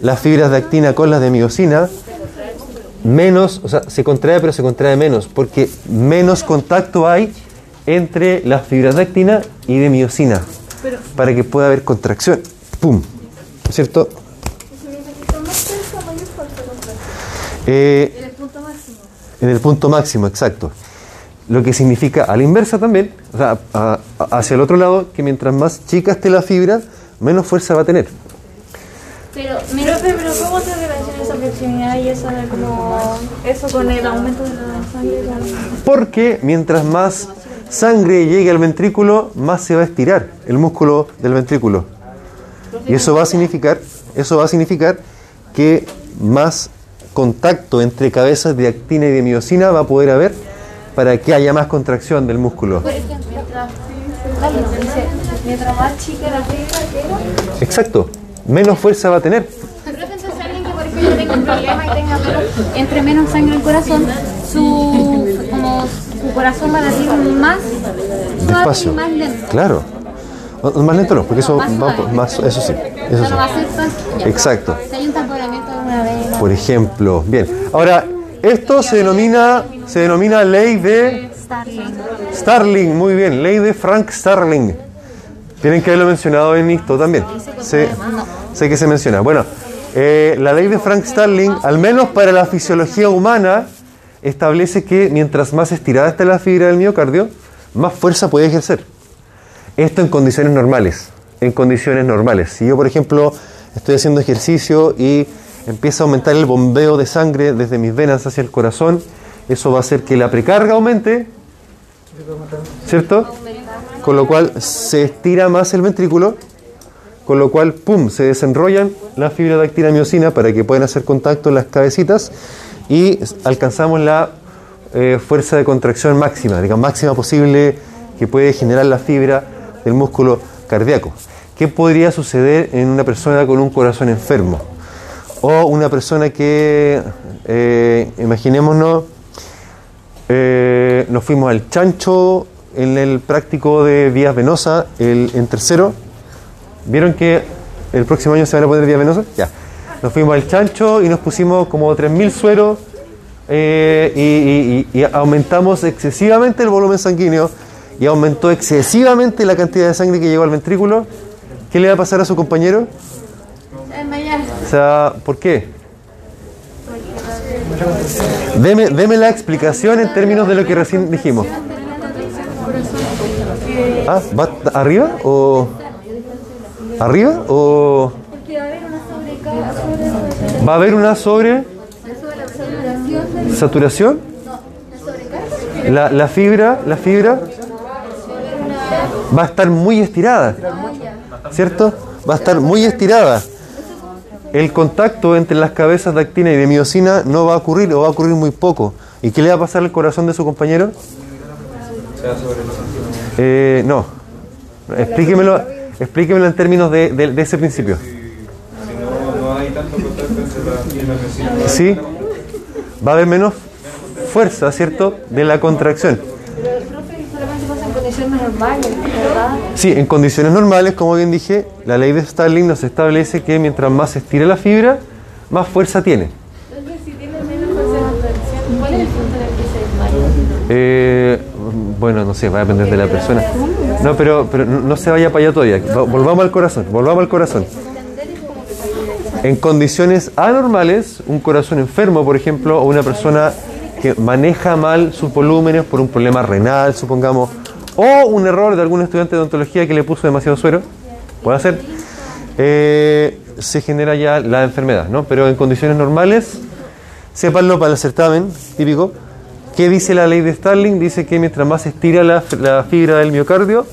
las fibras de actina con las de miosina, menos, o sea, se contrae pero se contrae menos, porque menos contacto hay entre las fibras de actina y de miosina, para que pueda haber contracción. ¡Pum! ¿Cierto? Eh, en el punto máximo, exacto. Lo que significa a la inversa también, o sea, a- a- hacia el otro lado, que mientras más chica esté la fibra, menos fuerza va a tener. Pero, Profe, pero ¿cómo se relaciona esa proximidad y esa como eso con el aumento de la sangre? Porque mientras más sangre llegue al ventrículo, más se va a estirar el músculo del ventrículo. Y eso va a significar, eso va a significar que más contacto entre cabezas de actina y de miosina va a poder haber para que haya más contracción del músculo. por ejemplo, mientras, dice, mientras más chica la fibra, Exacto, menos fuerza va a tener. Pero entonces alguien que por ejemplo tenga un problema y tenga menos, entre menos sangre en el corazón, su, como, su corazón va a latir más Despacio. más lento. Claro. Más lento no, porque eso Más va suave. más, eso sí, eso Ya no va a sí. ser tan... ya. Exacto. Si hay un tamponamiento de una vez, Por ejemplo, bien. Ahora, esto se denomina, se denomina ley de Starling. Muy bien, ley de Frank Starling. Tienen que haberlo mencionado en esto también. Sé, sé que se menciona. Bueno, eh, la ley de Frank Starling, al menos para la fisiología humana, establece que mientras más estirada está la fibra del miocardio, más fuerza puede ejercer. Esto en condiciones normales. En condiciones normales. Si yo, por ejemplo, estoy haciendo ejercicio y empieza a aumentar el bombeo de sangre desde mis venas hacia el corazón, eso va a hacer que la precarga aumente, ¿cierto? Con lo cual se estira más el ventrículo, con lo cual, ¡pum!, se desenrollan las fibras de actina miosina para que puedan hacer contacto en las cabecitas y alcanzamos la eh, fuerza de contracción máxima, digamos, máxima posible que puede generar la fibra del músculo cardíaco. ¿Qué podría suceder en una persona con un corazón enfermo? O una persona que, eh, imaginémonos, eh, nos fuimos al chancho en el práctico de vías venosas, el, en tercero. ¿Vieron que el próximo año se van a poner vías venosas? Ya. Nos fuimos al chancho y nos pusimos como 3.000 sueros eh, y, y- y- y aumentamos excesivamente el volumen sanguíneo y aumentó excesivamente la cantidad de sangre que llegó al ventrículo. ¿Qué le va a pasar a su compañero? O sea, ¿por qué? Deme, deme la explicación en términos de lo que recién dijimos. Ah, ¿va arriba o arriba o va a haber una sobre saturación? La, la fibra, la fibra va a estar muy estirada, ¿cierto? Va a estar muy estirada. El contacto entre las cabezas de actina y de miosina no va a ocurrir o va a ocurrir muy poco. ¿Y qué le va a pasar al corazón de su compañero? Eh, no. Explíquemelo, explíquemelo en términos de, de- de ese principio. ¿Sí? Va a haber menos fuerza, ¿cierto? De la contracción. Pero el profe solamente pasa con condiciones normales, ¿verdad? Sí, en condiciones normales, como bien dije, la ley de Starling nos establece que mientras más se estira la fibra, más fuerza tiene. ¿Cuál es el punto en el que se desmaya? Eh, bueno, no sé, va a depender de la persona. No, pero, pero no no se vaya para allá todavía. Va- Volvamos al corazón, volvamos al corazón. En condiciones anormales, un corazón enfermo, por ejemplo, o una persona que maneja mal sus volúmenes por un problema renal, supongamos, o un error de algún estudiante de odontología que le puso demasiado suero, puede ser, eh, se genera ya la enfermedad, ¿no? Pero en condiciones normales, sépanlo para el certamen típico, ¿qué dice la ley de Starling? Dice que mientras más se estira la, la fibra del miocardio,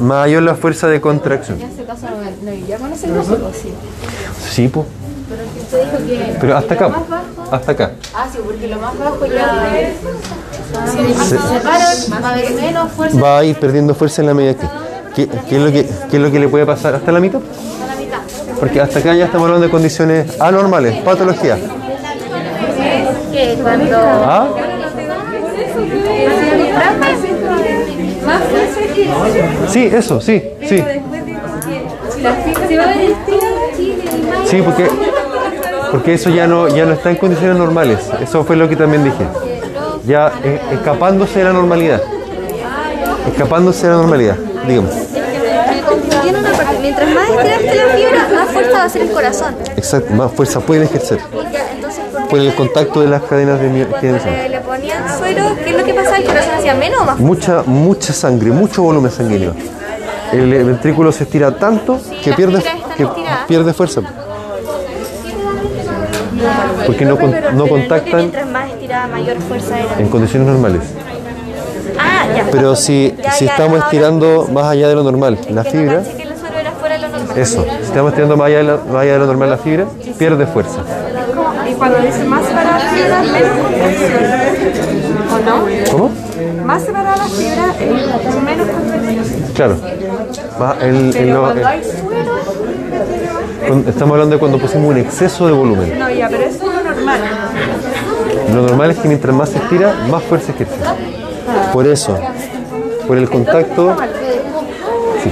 mayor la fuerza de contracción. Este sí. Que. pero hasta acá, hasta acá. Ah, sí, porque lo más bajo ya. Se va a Va a ir perdiendo fuerza en la medida que... ¿Qué, qué es lo que, qué es lo que le puede pasar hasta la mitad? Porque hasta acá ya estamos hablando de condiciones anormales, patología. Que cuando. ¿Ah? Sí, eso, sí, sí. Sí, porque, porque eso ya no, ya no está en condiciones normales. Eso fue lo que también dije. Ya eh, escapándose de la normalidad. Escapándose de la normalidad, parte, mientras más estiraste la fibra, más fuerza va a ser el corazón. Exacto, más fuerza puede ejercer ¿por el contacto de las cadenas de Cuando le, ponían suero, ¿qué es lo que pasaba? ¿El corazón hacía menos o más? Mucha, mucha sangre, mucho volumen sanguíneo. El ventrículo se estira tanto que pierde, que pierde fuerza. Porque no, no contactan mayor fuerza en condiciones normales. Ah, ya. Pero si, Ya, si ya, estamos ahora- estirando más allá de lo normal la que fibra, caché que el suero era fuera de lo normal. eso, si estamos estirando más allá de lo, más allá de lo normal la fibra, pierde fuerza. Y cuando dice más separada la fibra, menos contracción. ¿O no? ¿Cómo? Más separada la fibra, es menos contracción. Claro. Más el- el- Pero cuando eh, hay cuando- estamos hablando de cuando pusimos un exceso de volumen. no, ya, pero eso es lo normal. Lo normal es que mientras más se estira, más fuerza ejerce. Por eso, por el contacto. Sí.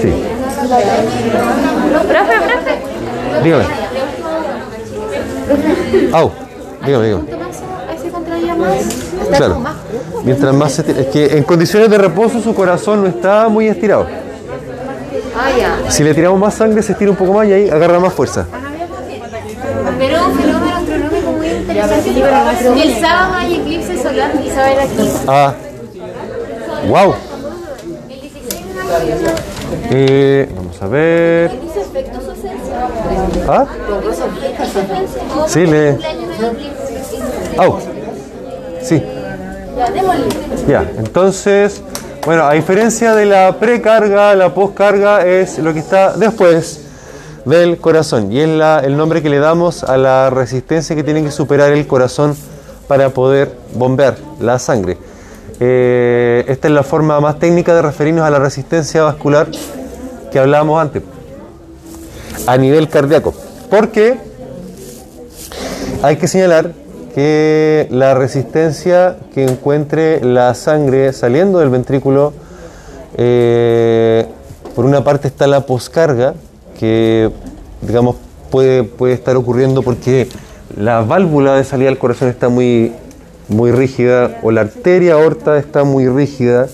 Sí. Profe, profe. Dígame. Au. Dígame, dígame. ahí se contraía más. Está Claro. Mientras más se estira. Es que en condiciones de reposo su corazón no está muy estirado. Ah. Si le tiramos más sangre, se estira un poco más y ahí agarra más fuerza. Pero un fenómeno astronómico muy interesante. El sábado hay eclipse solar y se va a ver aquí. Ah. Wow. Eh, vamos a ver. ¿Ah? Sí, le. Au. Sí. Ya, entonces, bueno, a diferencia de la precarga, la poscarga es lo que está después del corazón y es la, el nombre que le damos a la resistencia que tiene que superar el corazón para poder bombear la sangre. Eh, esta es la forma más técnica de referirnos a la resistencia vascular que hablábamos antes, a nivel cardíaco. Porque hay que señalar que la resistencia que encuentre la sangre saliendo del ventrículo, eh, por una parte está la poscarga, que digamos puede, puede estar ocurriendo porque la válvula de salida del corazón está muy, muy rígida o la arteria aorta está muy rígida,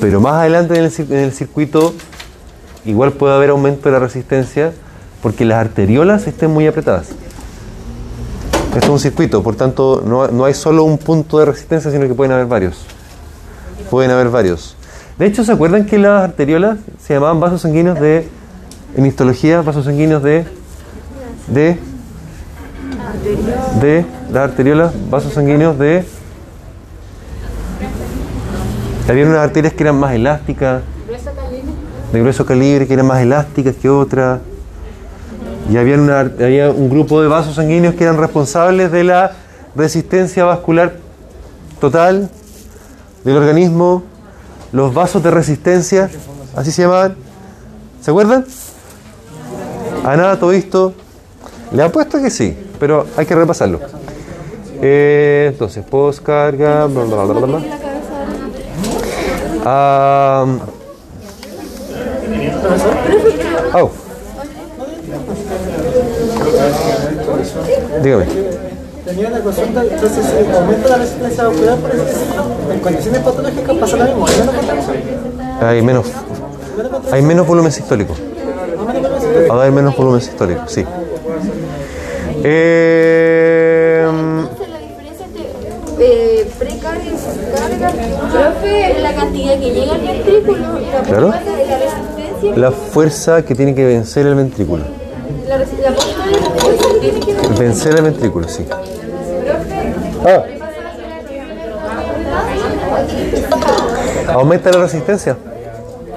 pero más adelante en el, en el circuito igual puede haber aumento de la resistencia porque las arteriolas estén muy apretadas. Esto es un circuito, por tanto no, no hay solo un punto de resistencia, sino que pueden haber varios. Pueden haber varios. De hecho, ¿se acuerdan que las arteriolas se llamaban vasos sanguíneos de, en histología, vasos sanguíneos de, de, de, las arteriolas, vasos sanguíneos de, había unas arterias que eran más elásticas, de grueso calibre, que eran más elásticas que otras. Y había, había un grupo de vasos sanguíneos que eran responsables de la resistencia vascular total del organismo, los vasos de resistencia, así se llamaban. ¿Se acuerdan? ¿A nada todo esto? Le apuesto que sí, pero hay que repasarlo. Eh, entonces, postcarga, bla, bla, bla, bla. Ah, oh. Dígame. Entonces si aumenta la resistencia vascular, por así decirlo, en condiciones patológicas pasa lo mismo, ¿hay menos contracción? Hay menos, hay menos volumen sistólico. Va a haber menos volumen sistólico, sí. Eh, la diferencia entre eh, precarga y poscarga, profe, es la cantidad que llega al ventrículo y la Claro. la resistencia. la fuerza que tiene que vencer el ventrículo. La, resi- la poscarga es la fuerza que tiene que ver. Vencer el ventrículo, sí. Ah. Aumenta la resistencia.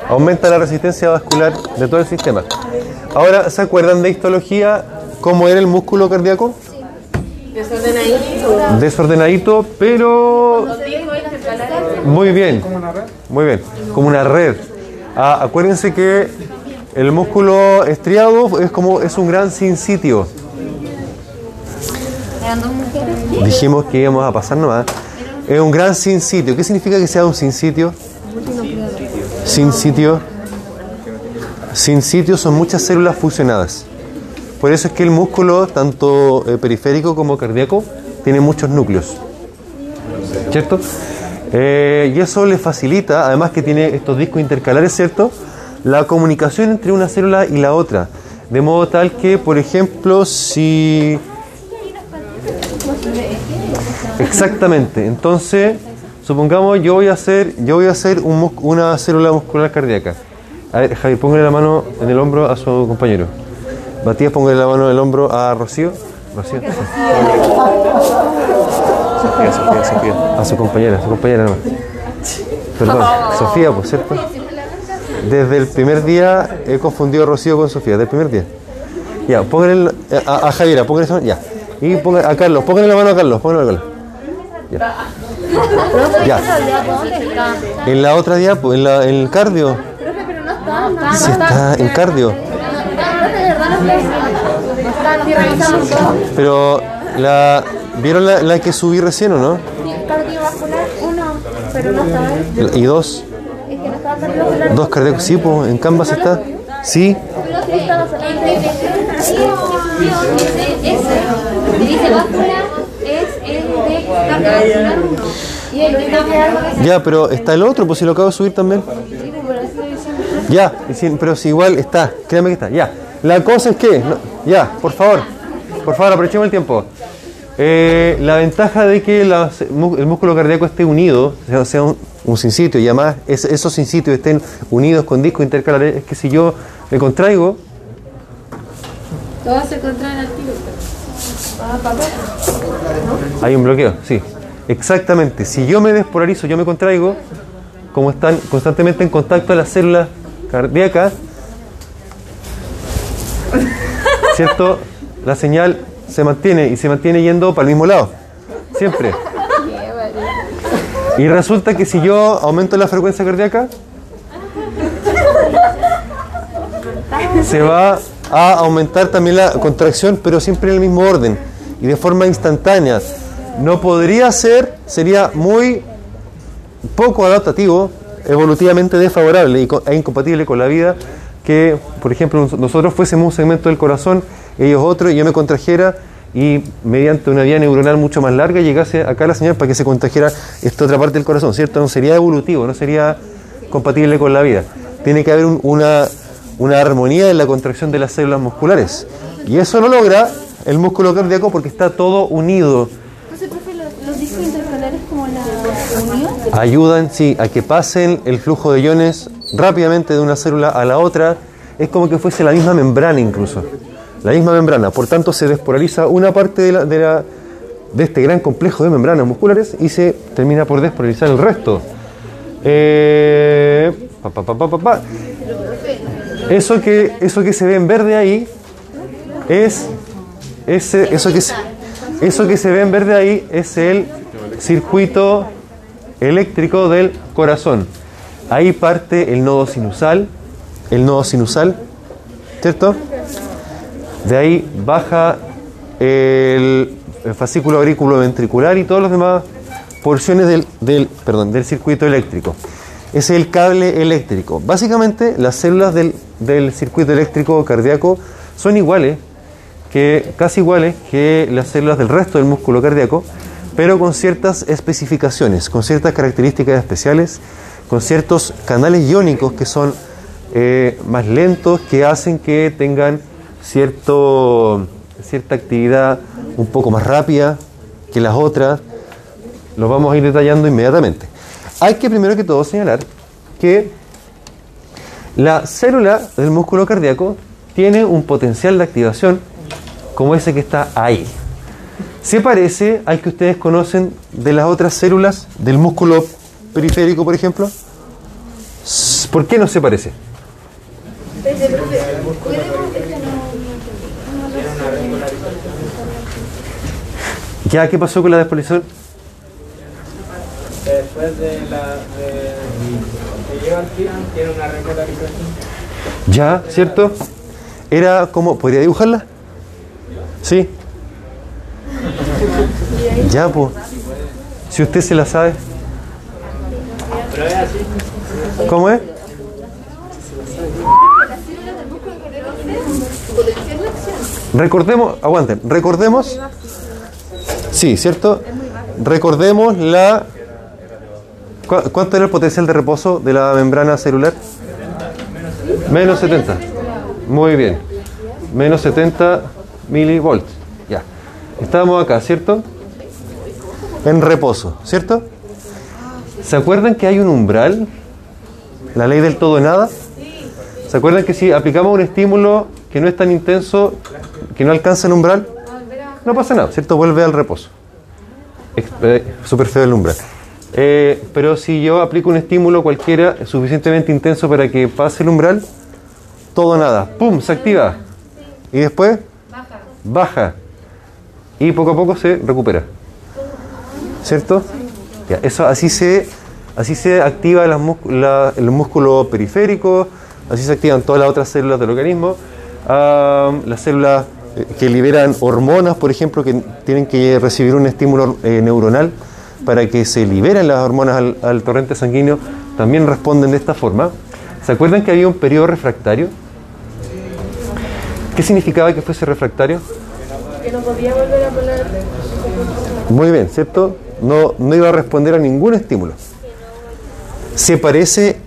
Aumenta la resistencia vascular de todo el sistema. Ahora, ¿se acuerdan de histología? ¿Cómo era el músculo cardíaco? Desordenadito. Desordenadito, pero muy bien. Muy bien. Como una red. Ah, acuérdense que el músculo estriado es como es un gran sin sitio. Dijimos que íbamos a pasar nomás. Es un gran sin sitio. ¿Qué significa que sea un sin sitio? Sin sitio. Sin sitio son muchas células fusionadas. Por eso es que el músculo, tanto eh, periférico como cardíaco, tiene muchos núcleos. ¿Cierto? Eh, y eso le facilita, además que tiene estos discos intercalares, ¿cierto? La comunicación entre una célula y la otra. De modo tal que, por ejemplo, si Exactamente. Entonces, supongamos yo voy a hacer, yo voy a hacer un una célula muscular cardíaca. A ver, Javier, póngale la mano en el hombro a su compañero. Matías, póngale la mano en el hombro a Rocío. Rocío. Sofía, Sofía, Sofía. A su compañera, a su compañera nomás. Perdón, Sofía, por cierto. Desde el primer día he confundido a Rocío con Sofía, desde el primer día. Ya, póngale a, a Javiera, póngale ya. Y póngale a Carlos, póngale la mano a Carlos, póngale a Carlos. Ya. Ya. En la otra diapo, en, la, en el cardio. Está. Sí está en cardio. Pero la ¿vieron la, la que subí recién o no? Cardiovascular, pero no estaba. Y dos. Dos cardíacos, sí, pues, en Canvas está. Sí. Ya, pero está el otro, pues si lo acabo de subir también. Ya, pero si igual está, créame que está. Ya. La cosa es que, no, ya, por favor, por favor, aprovechemos el tiempo. Eh, la ventaja de que el músculo cardíaco esté unido, sea, sea un, un sinsitio, y además es- esos sinsitios estén unidos con discos intercalares, es que si yo me contraigo, Todos se contraen al tiro. Hay un bloqueo, sí. Exactamente. Si yo me despolarizo, yo me contraigo, como están constantemente en contacto las células cardíacas, ¿cierto? La señal se mantiene y se mantiene yendo para el mismo lado. Siempre. Y resulta que si yo aumento la frecuencia cardíaca, se va a aumentar también la contracción, pero siempre en el mismo orden y de forma instantánea. No podría ser, sería muy poco adaptativo, evolutivamente desfavorable e incompatible con la vida que, por ejemplo, nos- nosotros fuésemos un segmento del corazón, ellos otro, y yo me contrajera y mediante una vía neuronal mucho más larga llegase acá la señal para que se contrajera esta otra parte del corazón, ¿cierto? No sería evolutivo, no sería compatible con la vida. Tiene que haber un- una, una armonía en la contracción de las células musculares. Y eso lo logra el músculo cardíaco porque está todo unido. Entonces, profe, los, los discos intercalares como la unión. ayudan sí, a que pasen el flujo de iones rápidamente de una célula a la otra. Es como que fuese la misma membrana incluso. La misma membrana. Por tanto, se despolariza una parte de, la- de la- de este gran complejo de membranas musculares y se termina por despolarizar el resto. Eh, pa, pa, pa. Eso, que, eso que se ve en verde ahí es ese, eso, que se, eso que se ve en verde ahí es el circuito eléctrico del corazón. Ahí parte el nodo sinusal, el nodo sinusal, ¿cierto? De ahí baja el, el fascículo aurículo ventricular y todas las demás porciones del, del, perdón, del circuito eléctrico. Es el cable eléctrico. Básicamente, las células del, del circuito eléctrico cardíaco son iguales, que, casi iguales que las células del resto del músculo cardíaco, pero con ciertas especificaciones, con ciertas características especiales, con ciertos canales iónicos que son eh, más lentos, que hacen que tengan cierto, cierta actividad un poco más rápida que las otras. Lo vamos a ir detallando inmediatamente. Hay que primero que todo señalar que la célula del músculo cardíaco tiene un potencial de activación como ese que está ahí. Se parece al que ustedes conocen de las otras células del músculo periférico, por ejemplo. ¿Por qué no se parece? Desde profe, ¿podemos- es que no- ¿Ya qué pasó con la despolarización? Después de la. De, lleva al tiene una repolarización. Ya, ¿cierto? Era como, ¿podría dibujarla? Sí. Ya, pues. Si usted se la sabe. ¿Cómo es? Recordemos, aguanten, recordemos. Sí, ¿cierto? Recordemos la. ¿cu- ¿Cuánto era el potencial de reposo de la membrana celular? Menos 70. Muy bien. Menos 70 milivolts. Ya. Estamos acá, ¿cierto? En reposo, ¿cierto? ¿Se acuerdan que hay un umbral? La ley del todo nada. ¿Se acuerdan que si aplicamos un estímulo que no es tan intenso, que no alcanza el umbral, no pasa nada, ¿cierto? Vuelve al reposo. Eh, Súper feo el umbral. Eh, pero si yo aplico un estímulo cualquiera suficientemente intenso para que pase el umbral, todo nada, ¡pum! se activa. Y después baja. Y poco a poco se recupera. ¿Cierto? Eso así se, así se activa las la- el músculo periférico, así se activan todas las otras células del organismo. Las células eh, que liberan hormonas, por ejemplo, que tienen que recibir un estímulo eh, neuronal para que se liberen las hormonas al, al torrente sanguíneo, también responden de esta forma. ¿Se acuerdan que había un periodo refractario? ¿Qué significaba que fuese refractario? Que no podía volver a poner. Muy bien, ¿cierto? No, no iba a responder a ningún estímulo. ¿Se parece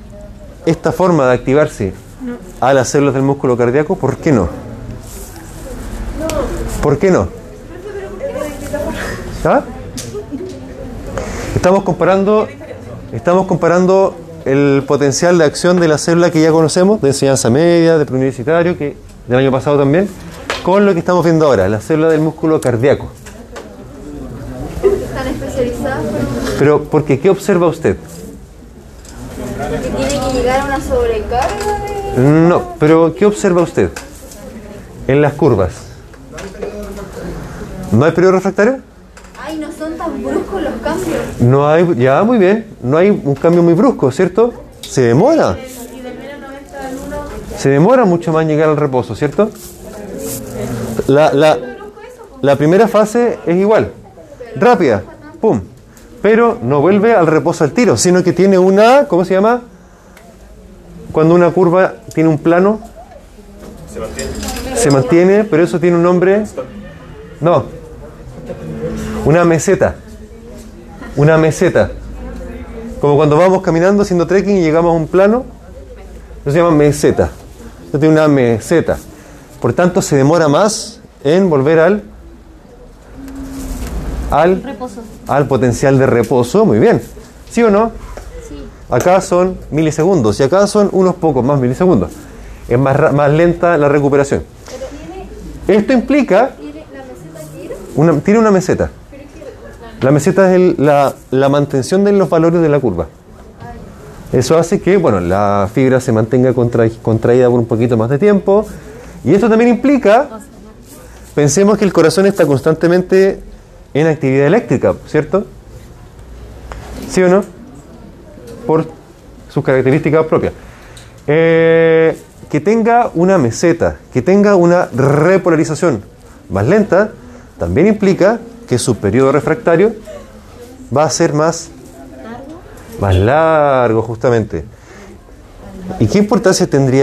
esta forma de activarse a las células del músculo cardíaco? ¿Por qué no? ¿Por qué no? ¿Ah? Estamos comparando, estamos comparando el potencial de acción de la célula que ya conocemos, de enseñanza media, de preuniversitario, que del año pasado también, con lo que estamos viendo ahora, la célula del músculo cardíaco. Están especializadas, pero Pero, porque ¿qué observa usted? que tiene que llegar a una sobrecarga de. No, pero ¿qué observa usted? En las curvas. ¿No hay periodo refractario? Ay, no son tan bruscos los cambios. No hay, ya muy bien, no hay un cambio muy brusco, ¿cierto? Se demora. Se demora mucho más en llegar al reposo, ¿cierto? La, la, la primera fase es igual, rápida, pum, pero no vuelve al reposo al tiro, sino que tiene una, ¿cómo se llama? Cuando una curva tiene un plano, Se mantiene. se mantiene, pero eso tiene un nombre. No. Una meseta. Una meseta. Como cuando vamos caminando haciendo trekking y llegamos a un plano, eso se llama meseta. Eso tiene una meseta. Por tanto, se demora más en volver al al Reposo. al potencial de reposo. Muy bien. ¿Sí o no? Acá son milisegundos y acá son unos pocos más milisegundos. Es más, más lenta la recuperación. Esto implica una, tiene una meseta. La meseta es el- la, la mantención de los valores de la curva. Eso hace que bueno, la fibra se mantenga contra- contraída por un poquito más de tiempo. Y esto también implica, pensemos que el corazón está constantemente en actividad eléctrica, ¿cierto? ¿Sí o no? Por sus características propias. Eh, que tenga una meseta, que tenga una repolarización más lenta, también implica que su periodo refractario va a ser más Más largo, justamente. ¿Y qué importancia tendría